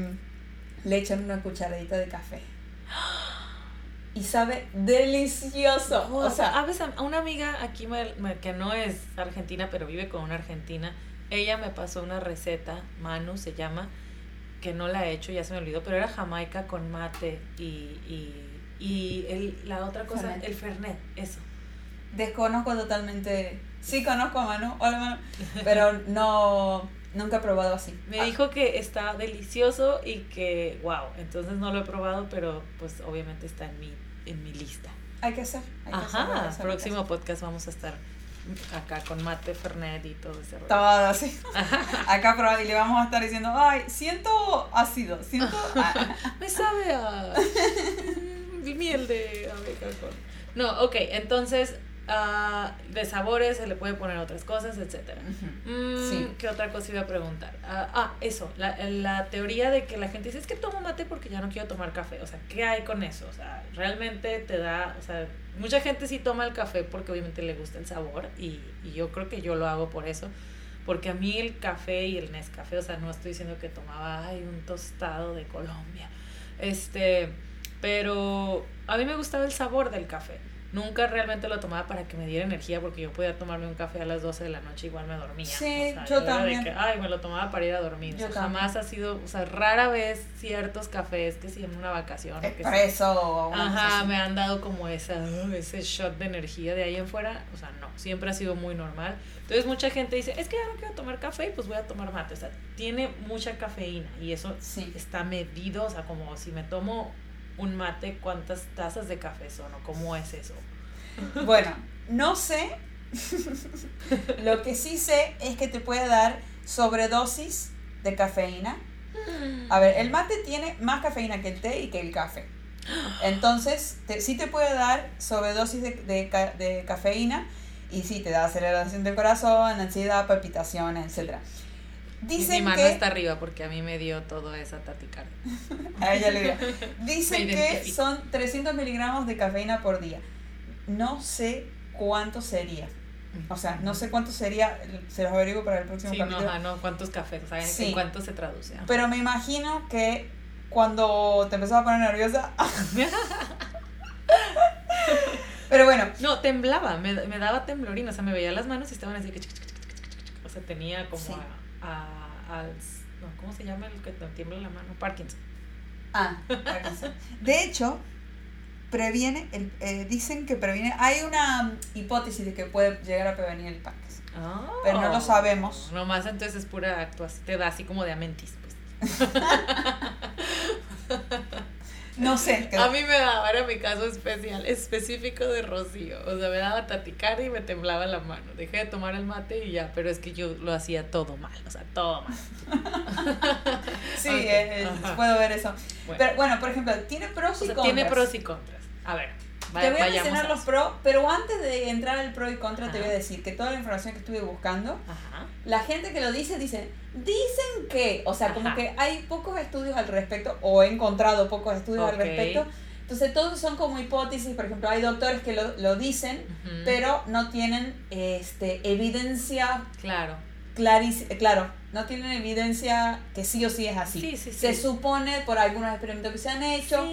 le echan una cucharadita de café. Y sabe delicioso. O sea. A a una amiga aquí me- me- que no es argentina, pero vive con una argentina, ella me pasó una receta, Manu se llama, que no la he hecho, ya se me olvidó, pero era jamaica con mate y, y, y el, la otra cosa, Fernet. el fernet, eso. desconozco totalmente. Sí conozco a Manu, hola Manu, pero no, nunca he probado así. Me Ah, dijo que está delicioso y que, wow, entonces no lo he probado, pero pues obviamente está en mi, en mi lista. hay que hacer. Hay hay que Ajá, hacerlo, próximo podcast vamos a estar acá con mate, fernet y todo ese rollo. Todo así. Acá probado y le vamos a estar diciendo, ay, siento ácido, siento... ah". Me sabe a miel de abeja con... No, ok, entonces de sabores se le puede poner otras cosas, etcétera. Mm, Sí. ¿Qué otra cosa iba a preguntar? Ah, ah, eso, la, la teoría de que la gente dice, es que tomo mate porque ya no quiero tomar café. O sea, ¿qué hay con eso? O sea, realmente te da, o sea, mucha gente sí toma el café porque obviamente le gusta el sabor y, y yo creo que yo lo hago por eso. Porque a mí el café y el Nescafé, o sea, no estoy diciendo que tomaba ay, un tostado de Colombia. Este, pero a mí me gustaba el sabor del café. Nunca realmente lo tomaba para que me diera energía porque yo podía tomarme un café a las 12 de la noche igual me dormía. Sí, O sea, yo también. que, ay, me lo tomaba para ir a dormir. Yo O sea, jamás ha sido, o sea, rara vez ciertos cafés que si en una vacación Expreso o Ajá, me han dado como esa, uh, ese shot de energía de ahí en fuera. O sea, no, siempre ha sido muy normal. Entonces mucha gente dice, es que ya no quiero tomar café, pues voy a tomar mate. O sea, tiene mucha cafeína y eso Sí. está medido. O sea, como si me tomo un mate, ¿cuántas tazas de café son o cómo es eso? Bueno, no sé. Lo que sí sé es que te puede dar sobredosis de cafeína. A ver, el mate tiene más cafeína que el té y que el café. Entonces, te- sí te puede dar sobredosis de, de, de cafeína y sí te da aceleración del corazón, ansiedad, palpitaciones, etc. Y mi Dicen mano que... está arriba porque a mí me dio toda esa taticardia. A ella le digo. Dicen que son 300 miligramos de cafeína por día. No sé cuánto sería. O sea, no sé cuánto sería, se los averiguo para el próximo Sí, no, ajá, no, ¿cuántos cafés? O sea, ¿en Sí. cuánto se traduce? Ajá. Pero me imagino que cuando te empezaba a poner nerviosa. Pero bueno, No, temblaba, me, me daba temblorín, o sea, me veía las manos y estaban así que... O sea, tenía como Sí. a, a- al... No, ¿cómo se llama el que te tiembla la mano? Parkinson. Ah, Parkinson. De hecho, previene, el, eh, dicen que previene, hay una hipótesis de que puede llegar a prevenir el Parkinson. Pero no lo sabemos. Oh, Nomás entonces es pura actuación, te da así como de amentis, pues. No sé. A mí me daba, era mi caso especial, específico de Rocío. O sea, me daba taticardia y me temblaba la mano. Dejé de tomar el mate y ya, pero es que yo lo hacía todo mal, o sea, todo mal. sí, puedo ver eso. Bueno, Pero bueno, por ejemplo, tiene pros o y sea, contras. tiene pros y contras. A ver, Te voy a mencionar los pros, pero antes de entrar al pro y contra, te voy a decir que toda la información que estuve buscando, Ajá. la gente que lo dice, dice, dicen que, o sea, como que hay pocos estudios al respecto, o he encontrado pocos estudios al respecto. Entonces, todos son como hipótesis. Por ejemplo, hay doctores que lo, lo dicen, pero no tienen este, evidencia Claro. Claris claro, no tienen evidencia que sí o sí es así. Sí, sí, Se supone por algunos experimentos que se han hecho.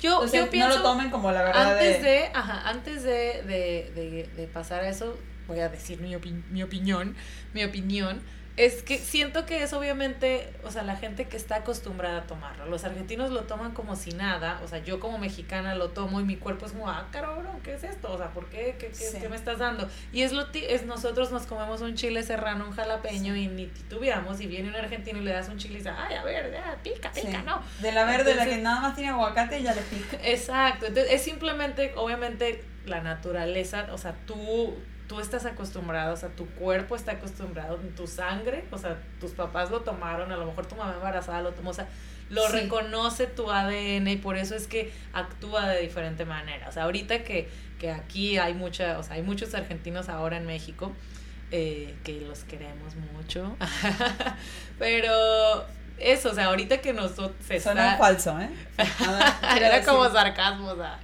Yo- Entonces, yo pienso- no lo tomen como la verdad Antes de... de, ajá, antes de, de, de, de pasar a eso, voy a decir mi, opi- mi opinión. Mi opinión es que siento que es obviamente, o sea, la gente que está acostumbrada a tomarlo. Los argentinos lo toman como si nada, o sea, yo como mexicana lo tomo y mi cuerpo es como, ah, cabrón, ¿qué es esto? O sea, ¿por qué? ¿Qué, qué, Sí. qué me estás dando? Y es lo es nosotros nos comemos un chile serrano, un jalapeño y ni titubeamos y viene un argentino y le das un chile y dice, ay, a ver, ya, pica, Sí. pica, no. De la verde, la que nada más tiene aguacate, ya le pica. Exacto, entonces es simplemente, obviamente, la naturaleza, o sea, tú, tú estás acostumbrado, o sea, tu cuerpo está acostumbrado, tu sangre, o sea, tus papás lo tomaron, a lo mejor tu mamá embarazada lo tomó, o sea, lo Sí. reconoce tu ADN y por eso es que actúa de diferente manera. O sea, ahorita que, que aquí hay mucha, o sea, hay muchos argentinos ahora en México, eh, que los queremos mucho, pero eso, o sea, ahorita que nosotros se Suena está- falso, ¿eh? Nada, quiero era como sarcasmo, o sea.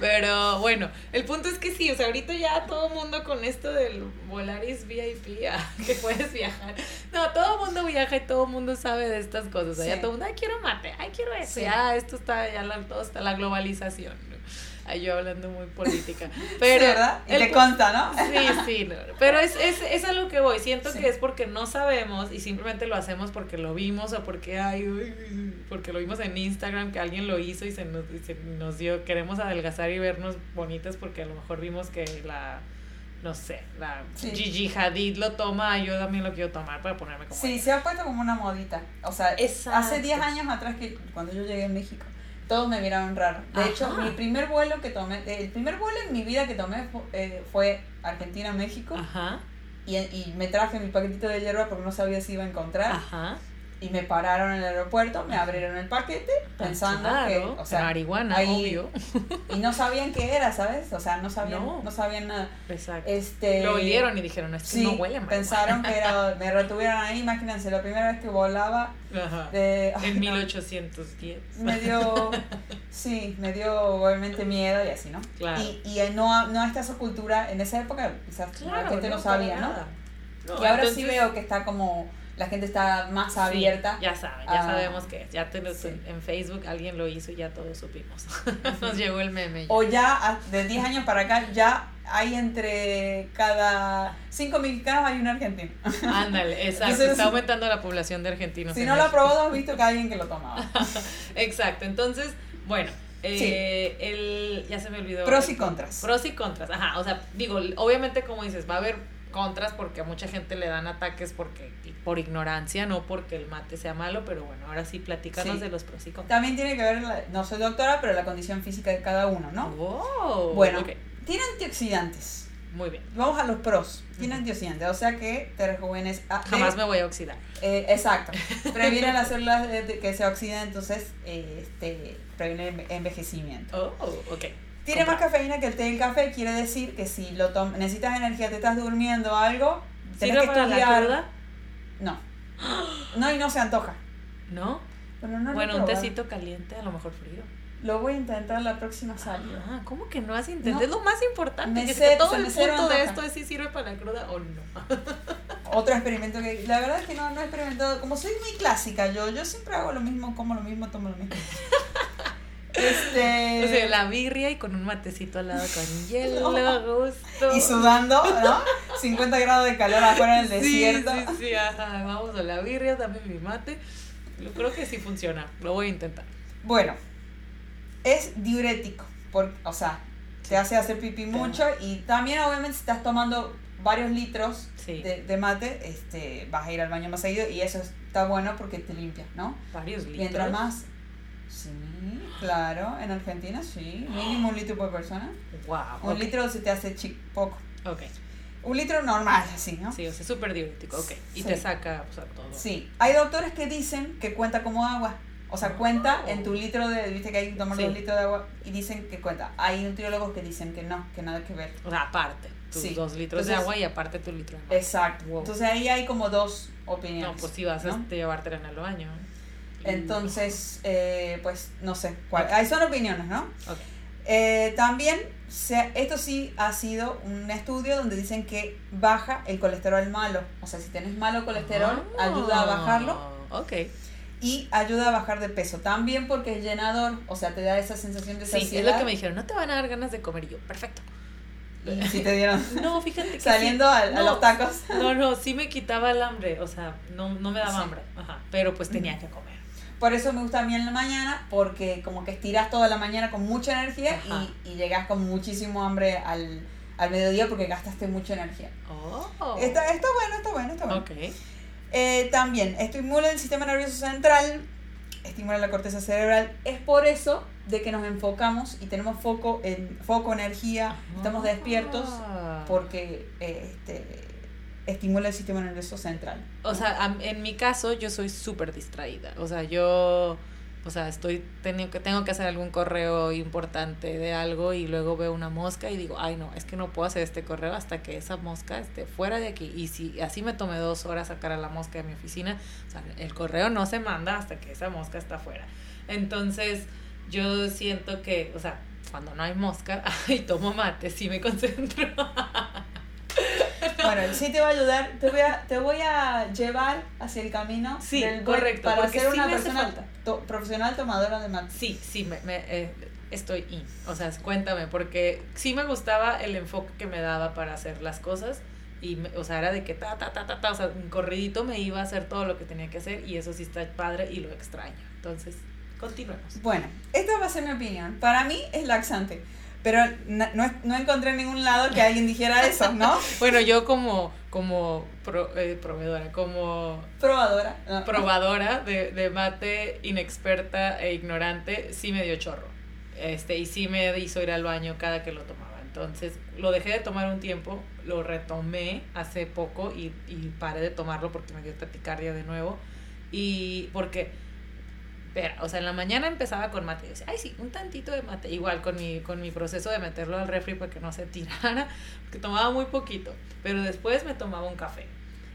Pero bueno, el punto es que sí, o sea, ahorita ya todo el mundo con esto del Volaris VIP, ah, que puedes viajar. No, todo el mundo viaja y todo el mundo sabe de estas cosas. O sea, Sí. ya todo mundo, ay, quiero mate, ay, quiero eso. Sí. Ya, esto está, ya la, todo está la globalización. ¿no? Ay, yo hablando muy política. Pero, sí, ¿verdad? Y te consta, ¿no? Sí, sí, no, pero es, es, es a lo que voy. Siento Sí. que es porque no sabemos y simplemente lo hacemos porque lo vimos o porque ay, uy, porque lo vimos en Instagram que alguien lo hizo y se nos, y se nos dio, queremos adelgazar y vernos bonitas porque a lo mejor vimos que la, no sé, la Sí. Gigi Hadid lo toma, yo también lo quiero tomar para ponerme como Sí, ella. se ha puesto como una modita. O sea, Exacto. hace 10 años atrás, que cuando yo llegué a México, todos me miraron raro. De Ajá. hecho, mi primer vuelo que tomé, el primer vuelo en mi vida que tomé fu- eh, fue Argentina-México. Ajá, Y, y me traje mi paquetito de hierba porque no sabía si iba a encontrar. ajá. Y me pararon en el aeropuerto, me abrieron el paquete pensando Ah, que, claro, o sea, marihuana, ahí- obvio. y no sabían qué era, ¿sabes? O sea, no sabían, No. no, sabían nada. Exacto. Este, lo olieron y dijeron, es que Sí, no huele mal. pensaron que era, me retuvieron ahí, imagínense, la primera vez que volaba Ajá. de... ay, En no, 1810. me dio, sí, me dio obviamente miedo y así, ¿no? Claro. Y, y no, no está esa cultura, en esa época quizás la gente no, sabía, ¿no? nada. No, y ahora sí veo que está como, la gente está más sí, abierta. ya saben, ya a- sabemos que. Ya te lo- sí. en Facebook alguien lo hizo y ya todos supimos. Nos llegó el meme. ya. O ya a- de 10 años para acá, ya hay entre cada 5 mexicanos hay un argentino. Ándale, exacto. Entonces- está aumentando la población de argentinos. si no lo ha México. probado, has visto que hay alguien que lo tomaba. Exacto. Entonces, bueno, eh, el, ya se me olvidó. Pros y contras. Pros y contras, ajá, o sea, digo, obviamente como dices, va a haber contras porque a mucha gente le dan ataques porque por ignorancia, no porque el mate sea malo, pero bueno, ahora sí platícanos Sí. de los pros y contras. También tiene que ver, la- no soy doctora, pero la condición física de cada uno, ¿no? Wow, Bueno, tiene antioxidantes. muy bien. Vamos a los pros. Tiene Ujú. antioxidantes, o sea que te rejuvenece. Ah, de- Jamás me voy a oxidar. eh, exacto. Previene las células que se oxidan, entonces eh, este, previene el enve- envejecimiento. Oh, ok. Tiene más cafeína que el té y el café, quiere decir que si lo necesitas energía, te estás durmiendo o algo, ¿Sirve que para la estudiar. cruda? No. No, y no se antoja. ¿No? Bueno, un tecito caliente, a lo mejor frío. Lo voy a intentar la próxima salida. Ah, ¿cómo que no has intentado? No. Es lo más importante. Me que, es sé- que todo el punto de esto es si sirve para la cruda o no. Otro experimento que. La verdad es que no, no he experimentado. Como soy muy clásica, yo, yo siempre hago lo mismo, como lo mismo, tomo lo mismo. Este. O sea, la birria y con un matecito al lado con hielo, gusto. Y sudando, ¿no? 50 grados de calor afuera en el Sí, desierto. Sí, sí, ajá. Vamos a la birria, dame mi mate. Yo creo que sí funciona. Lo voy a intentar. Bueno, es diurético, por, o sea, te hace hacer pipí mucho y también obviamente si estás tomando varios litros Sí. de, de mate, este, vas a ir al baño más seguido y eso está bueno porque te limpia, ¿no? Varios litros. Mientras más... Sí, claro, en Argentina sí, mínimo un litro por persona. Wow. Un ok. litro se te hace chi- poco. Ok. Un litro normal, así, ¿no? Sí, o sea, súper diurético. Ok. Y Sí. te saca, o sea, todo. Sí, hay doctores que dicen que cuenta como agua. O sea, cuenta en tu litro de, viste que hay que tomar Sí. dos litros de agua y dicen que cuenta. Hay nutriólogos que dicen que no, que nada que ver. O sea, aparte. Tus Sí. dos litros de Entonces- agua y aparte tu litro de agua. Exacto. Wow. Entonces ahí hay como dos opiniones. No, pues sí vas a ¿no? este, llevártela en el baño. Entonces, eh, pues no sé, cuál. Ahí son opiniones, ¿no? Ok. Eh, también, se, esto sí ha sido un estudio donde dicen que baja el colesterol malo. O sea, si tienes malo colesterol, Ah, ayuda a bajarlo Ok. y ayuda a bajar de peso. También porque es llenador, o sea, te da esa sensación de Sí, es saciedad. lo que me dijeron, no te van a dar ganas de comer y yo, perfecto. Y si te dieron No, fíjate que saliendo sí. a, a No, los tacos. No, no, sí me quitaba el hambre, o sea, no, no me daba Sí. hambre, ajá, pero pues tenía que comer. Por eso me gusta a mí en la mañana, porque como que estiras toda la mañana con mucha energía y, y llegas con muchísimo hambre al, al mediodía porque gastaste mucha energía. Oh. Está, está bueno, está bueno, está bueno. Eh, también estimula el sistema nervioso central, estimula la corteza cerebral. Es por eso de que nos enfocamos y tenemos foco, en, foco energía, estamos despiertos Ah. porque eh, este, estimula el sistema nervioso central. O sea, en mi caso yo soy súper distraída. O sea, yo, o sea, estoy teniendo que tengo que hacer algún correo importante de algo y luego veo una mosca y digo, ay no, es que no puedo hacer este correo hasta que esa mosca esté fuera de aquí. Y si así me tomé dos horas sacar a la mosca de mi oficina, el correo no se manda hasta que esa mosca está fuera. Entonces, yo siento que, o sea, cuando no hay mosca, ay, tomo mate, sí me concentro. Bueno, sí te va a ayudar, te voy a, te voy a llevar hacia el camino Sí, buen- correcto, para ser sí una persona to- profesional tomadora de mate. Sí, sí, me, me, eh, estoy in. O sea, cuéntame, porque sí me gustaba el enfoque que me daba para hacer las cosas. Y, me- o sea, era de que ta, ta, ta, ta, ta, o sea, un corridito me iba a hacer todo lo que tenía que hacer y eso sí está padre y lo extraño. Entonces, continuemos. Bueno, esta va a ser mi opinión. Para mí es laxante, pero no, no encontré en ningún lado que alguien dijera eso, ¿no? Bueno, yo como, como pro- eh, proveedora, como Probadora. no. probadora de, de mate inexperta e ignorante, sí me dio chorro. Este, y sí me hizo ir al baño cada que lo tomaba. Entonces, lo dejé de tomar un tiempo, lo retomé hace poco y, y paré de tomarlo porque me dio taticardia de nuevo. Y porque, o sea, en la mañana empezaba con mate. Y decía, ay, sí, un tantito de mate. Igual con mi, con mi proceso de meterlo al refri para que no se tirara, que tomaba muy poquito. Pero después me tomaba un café.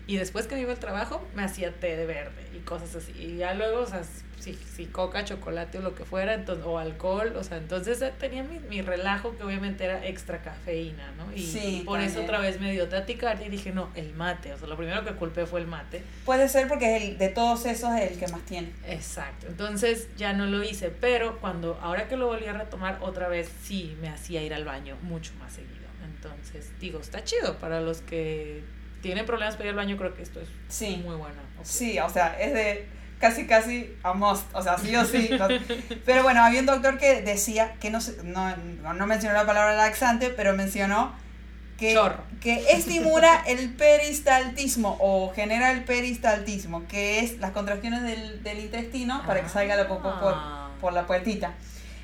Y después que me iba al trabajo, me hacía té de verde y cosas así. Y ya luego, o sea, si, si coca, chocolate o lo que fuera, entonces, o alcohol, o sea, entonces eh, tenía mi, mi relajo que obviamente era extra cafeína, ¿no? Y, Sí, y por eso otra vez me dio taticardia y dije, no, el mate. O sea, lo primero que culpé fue el mate. Puede ser porque es el, de todos esos es el que más tiene. Exacto. Entonces ya no lo hice, pero cuando, ahora que lo volví a retomar otra vez, sí me hacía ir al baño mucho más seguido. Entonces, digo, está chido para los que tienen problemas para ir al baño, creo que esto es Sí. muy buena. opción. Sí, o sea, es de casi casi a must, o sea, sí o sí. Pero bueno, había un doctor que decía, que no, no, no mencionó la palabra laxante, pero mencionó que, Chorro. que estimula el peristaltismo o genera el peristaltismo, que es las contracciones del, del intestino para que salga la popó por, Ah. por la puertita.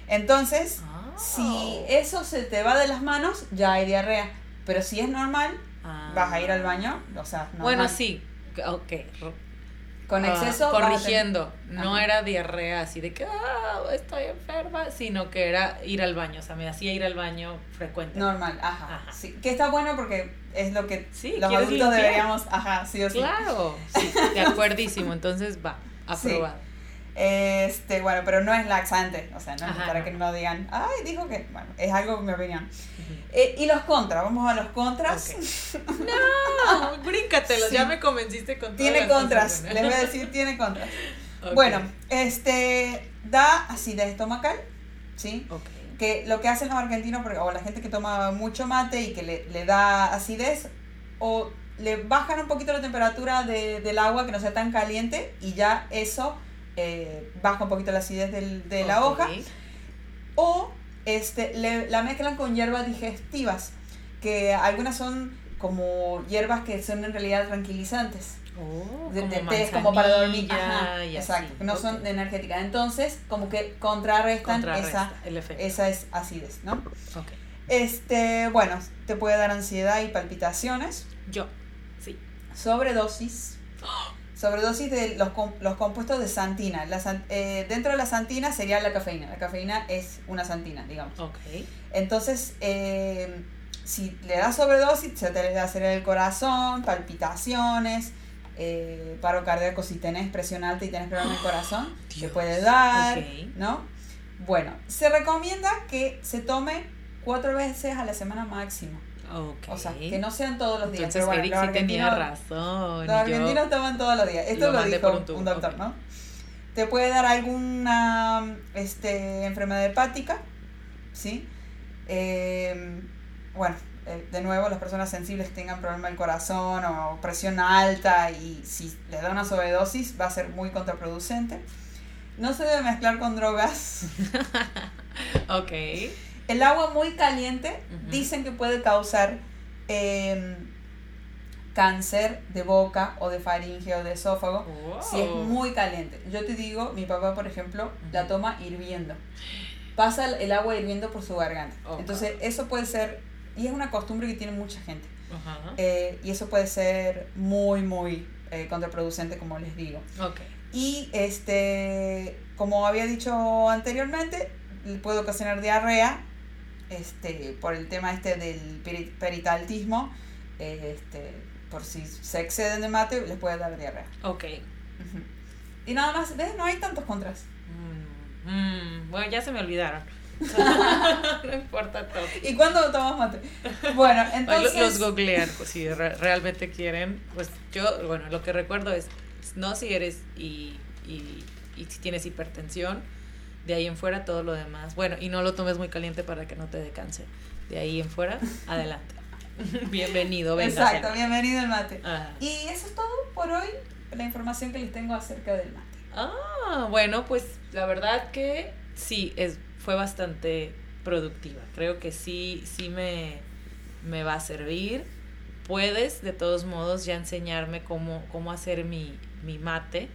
Entonces, Ah. si eso se te va de las manos, ya hay diarrea. Pero si es normal, Ah. vas a ir al baño, o sea, normal. Bueno, sí, ok. Con Ah, exceso. tener- corrigiendo, no era diarrea así de que ah, estoy enferma, sino que era ir al baño, o sea, me hacía ir al baño frecuente. Normal, ajá. Ajá. Sí, que está bueno porque es lo que Sí, los ¿quieres adultos limpiar? deberíamos, ajá, sí o sí. Claro, sí, de acuerdísimo, entonces va, Sí. Este, bueno, pero no es laxante, o sea, no es Ajá, para no. que no digan, ay, dijo que, bueno, es algo mi opinión. Eh, y los contras, vamos a los contras. No, bríncatelos, Sí. ya me convenciste con Tiene contras, les voy a decir, tiene contras. Bueno, este, da acidez estomacal, ¿sí? ok. que lo que hacen los argentinos, porque- o la gente que toma mucho mate y que le, le da acidez, o le bajan un poquito la temperatura de- del agua que no sea tan caliente y ya eso eh, baja un poquito la acidez del- de la Ok. hoja, o este, le- la mezclan con hierbas digestivas, que algunas son como hierbas que son en realidad tranquilizantes. Oh, De, como de té es como para dormir. Ajá, exacto, así, no ok. son energéticas. Entonces, como que contrarrestan Contrarresta esa, esa es acidez, ¿no? Este, bueno, te puede dar ansiedad y palpitaciones, Yo, sí. sobredosis, sobredosis de los, los compuestos de santina. La eh, dentro de la santina sería la cafeína. La cafeína es una santina, digamos. Ok. Entonces, eh, si le das sobredosis, se te le acelerar el corazón, palpitaciones, eh, paro cardíaco si tenés presión alta y tenés problema en el corazón, te Dios. puede dar. ¿no? Bueno, se recomienda que se tome cuatro veces a la semana máximo. Ok. O sea, que no sean todos los días. Entonces bueno, Eric sí tenía razón. Los argentinos toman todos los días. Esto lo dijo un doctor. ¿no? Te puede dar alguna este, enfermedad hepática, ¿sí? Eh, bueno, eh, de nuevo, las personas sensibles tengan problema del corazón o presión alta y si le da una sobredosis va a ser muy contraproducente. No se debe mezclar con drogas. Ok. El agua muy caliente dicen que puede causar eh, cáncer de boca o de faringe o de esófago si es muy caliente. Yo te digo, mi papá, por ejemplo, la toma hirviendo. Pasa el- agua hirviendo por su garganta. Ok. Entonces, eso puede ser, y es una costumbre que tiene mucha gente, eh, y eso puede ser muy, muy eh, contraproducente, como les digo. Y este, como había dicho anteriormente, puede ocasionar diarrea este, por el tema este del peri- peritaltismo. eh, este, por si se exceden de mate, les puede dar diarrea. Ok. Y nada más, ¿ves? No hay tantos contras. Mm, mm, bueno, ya se me olvidaron. no importa todo. ¿Y cuándo tomas mate? Bueno, entonces... los googlean, pues si re- realmente quieren. Pues yo, bueno, lo que recuerdo es, no si eres y, y, y si tienes hipertensión, de ahí en fuera todo lo demás. Bueno, y no lo tomes muy caliente para que no te dé cáncer. De ahí en fuera, adelante. Bienvenido, venga. Exacto, bienvenido al mate. Ah. Y eso es todo por hoy, la información que les tengo acerca del mate. Ah, bueno, pues la verdad que sí, es, fue bastante productiva. Creo que sí, sí me, me va a servir. Puedes, de todos modos, ya enseñarme cómo, cómo hacer mi, mi mate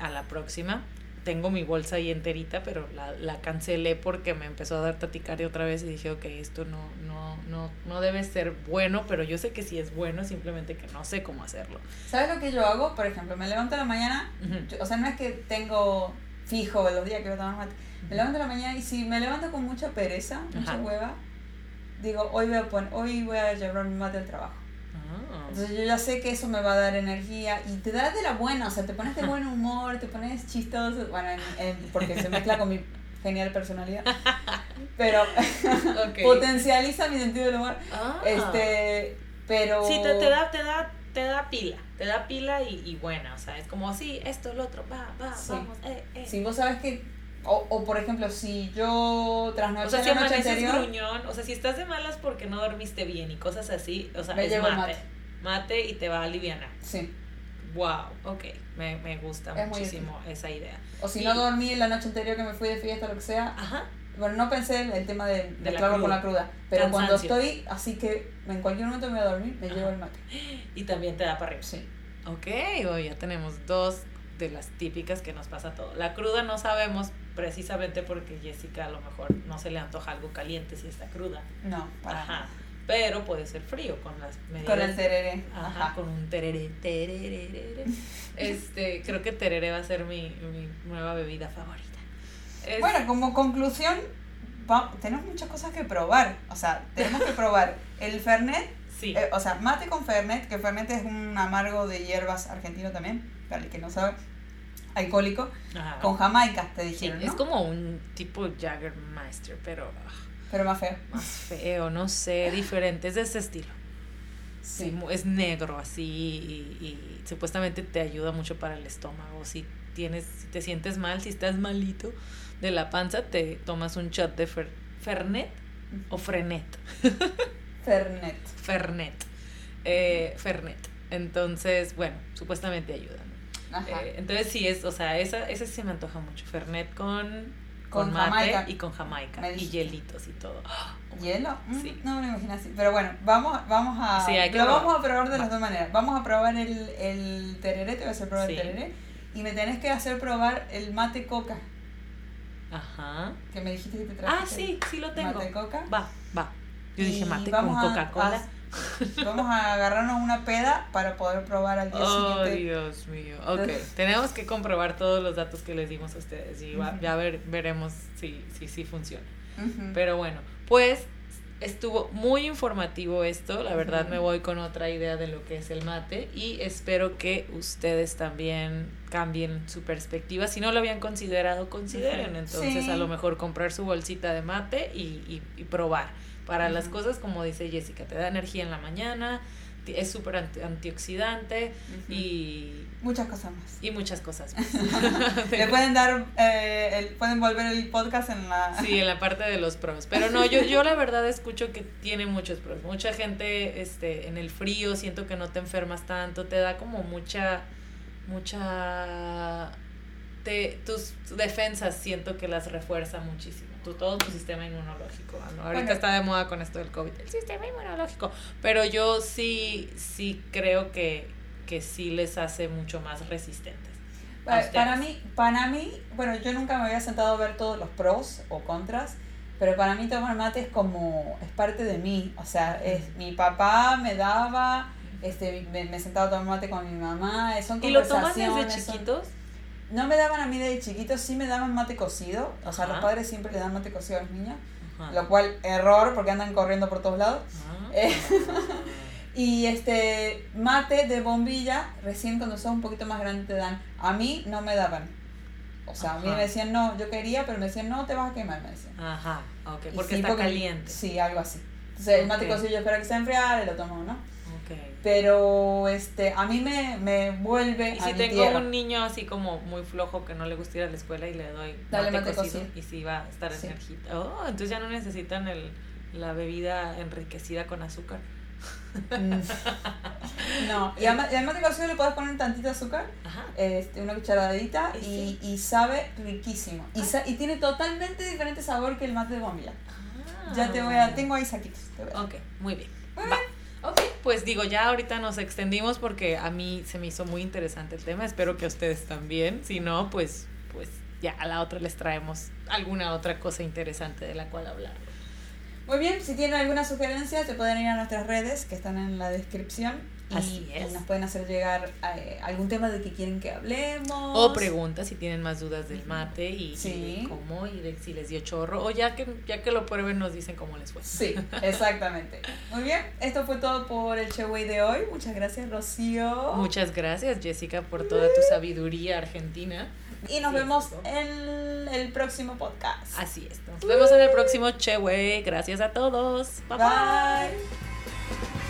a la próxima. Tengo mi bolsa ahí enterita, pero la, la cancelé porque me empezó a dar taticardia otra vez y dije, ok, esto no, no, no, no debe ser bueno, pero yo sé que sí es bueno, simplemente que no sé cómo hacerlo. ¿Sabes lo que yo hago? Por ejemplo, me levanto en la mañana, yo- o sea, no es que tengo fijo los días que voy a tomar mate. Me levanto en la mañana y si me levanto con mucha pereza, mucha Ajá. hueva, digo, hoy voy a poner, hoy voy a llevar mi mate al trabajo. Ah. Entonces yo ya sé que eso me va a dar energía y te da de la buena, o sea, te pones de buen humor, te pones chistoso, bueno, en- en- porque se mezcla con mi genial personalidad, pero potencializa mi sentido del humor. Ah. Este, pero... Sí, te, te da, te da, te da pila, te da pila y, y buena, o sea, es como, sí, esto, lo otro, va, va, Sí. vamos, eh, eh. Si vos sabes que, o, o por ejemplo, si yo trasnoché O sea, si la noche anterior, gruñón, o sea, si estás de malas porque no dormiste bien y cosas así, o sea, Me es mate. mate. Mate y te va a aliviar. sí, Wow, ok, me, me gusta Es muchísimo esa idea. o si Y- no dormí la noche anterior que me fui de fiesta o lo que sea, Ajá, bueno, no pensé en el tema de De la mezclarlo con cruda. la cruda, pero cuando estoy así que en cualquier momento me voy a dormir, me Ajá. llevo el mate. y también te da para arriba. Sí. Ok, hoy ya tenemos dos de las típicas que nos pasa todo. La cruda no sabemos precisamente porque Jessica a lo mejor no se le antoja algo caliente si está cruda. No, para Ajá. nada. Pero puede ser frío con las medidas. Con el tereré. Ajá, Ajá. con un tereré, tereré. Este, creo que tereré va a ser mi, mi nueva bebida favorita. Es- Bueno, como conclusión, tenemos muchas cosas que probar. O sea, tenemos que probar el Fernet, sí. eh, o sea, mate con Fernet, que Fernet es un amargo de hierbas argentino también, para el que no sabe, alcohólico, Ajá. con Jamaica, te Sí, dijeron, es como un tipo Jaggermeister, pero ah, Pero más feo. más feo, no sé, diferente, es de ese estilo. Sí, es negro así y, y supuestamente te ayuda mucho para el estómago. Si tienes, si te sientes mal, si estás malito de la panza, te tomas un shot de fer- Fernet o Frenet. Fernet. Fernet. Eh, Fernet. Entonces, bueno, supuestamente ayuda. Eh, entonces sí es, o sea, esa, esa sí me antoja mucho. Fernet con, Con con, mate Jamaica. y con jamaica. Me Y hielitos y todo. ¿Hielo? Mm, Sí. No me lo imagino así. Pero bueno, vamos, vamos a. Sí, lo probar. vamos a probar de las dos maneras. Vamos a probar el, el tereré, te voy a hacer probar Sí. el tereré. Y me tenés que hacer probar el mate coca, Ajá. que me dijiste que te trajiste. Ah, sí, sí lo tengo. Mate coca. Va, va. Yo dije mate con Coca-Cola. vamos a agarrarnos una peda para poder probar al día Oh, siguiente. Dios mío. Ok, Entonces- tenemos que comprobar todos los datos que les dimos a ustedes y va- ya ver, veremos si, si, si funciona. Pero bueno, pues Estuvo muy informativo esto, la verdad me voy con otra idea de lo que es el mate y espero que ustedes también cambien su perspectiva. Si no lo habían considerado, consideren entonces Sí. a lo mejor comprar su bolsita de mate y, y- y probar. Para las cosas como dice Jessica, te da energía en la mañana, es súper anti- antioxidante y, Muchas cosas más. y muchas cosas más. Le pueden dar, eh, el- pueden volver el podcast en la... Sí, en la parte de los pros. Pero no, yo, yo la verdad escucho que tiene muchos pros. Mucha gente este, en el frío, siento que no te enfermas tanto, te da como mucha, mucha... Te, tus defensas siento que las refuerza muchísimo. Tu, todo tu sistema inmunológico. ¿no? Ahorita Bueno. está de moda con esto del COVID. El sistema inmunológico. Pero yo sí, sí creo que, que sí les hace mucho más resistentes. Para mí, para mí, bueno, yo nunca me había sentado a ver todos los pros o contras, pero para mí tomar mate es como, es parte de mí, o sea, es mi papá me daba, este, me, me sentaba a tomar mate con mi mamá, son ¿Y lo toman desde son- chiquitos? No me daban a mí de chiquitos, sí me daban mate cocido, o sea, Ajá. los padres siempre le dan mate cocido a los niños, Ajá. lo cual, error, porque andan corriendo por todos lados. Ah. Eh, Y este mate de bombilla, recién cuando sos un poquito más grande te dan. A mí no me daban. O sea, a mí me decían no, yo quería, pero me decían no, te vas a quemar, me decían. Ajá, ok, porque sí, está caliente. Sí, algo así. Entonces el mate cocido yo espero que se enfriara y lo tomo, ¿no? Pero este, a mí me, me vuelve Y si tengo tierra. un niño así como muy flojo que no le gusta ir a la escuela y le doy Dale mate, mate cocido, cocido. y si va a estar Sí. energita. Oh, entonces ya no necesitan el, la bebida enriquecida con azúcar. Mm. No, y y al mate cocido le puedes poner tantito azúcar, Ajá. este, una cucharadita Y y, sí. y sabe riquísimo. Y, sa- y tiene totalmente diferente sabor que el mate de bombilla. Ya te voy a, tengo ahí saquitos. te voy a- Ok, muy bien. Muy Va. Ok, pues digo, ya ahorita nos extendimos porque a mí se me hizo muy interesante el tema. Espero que a ustedes también. Si no, pues, pues ya a la otra les traemos alguna otra cosa interesante de la cual hablar. Muy bien, si tienen alguna sugerencia, te pueden ir a nuestras redes que están en la descripción. Y, Así es. nos pueden hacer llegar eh, algún tema de que quieren que hablemos. O preguntas si tienen más dudas del mate y, Sí. cómo y de si les dio chorro. O ya que, ya que lo prueben nos dicen cómo les fue. Sí, exactamente. Muy bien, esto fue todo por el Cheway de hoy. Muchas gracias, Rocío. Muchas gracias Jessica por toda tu sabiduría argentina. y nos Sí, vemos en el próximo podcast. Así es. Nos vemos en el próximo Che, güey. Gracias a todos. bye. bye. Bye.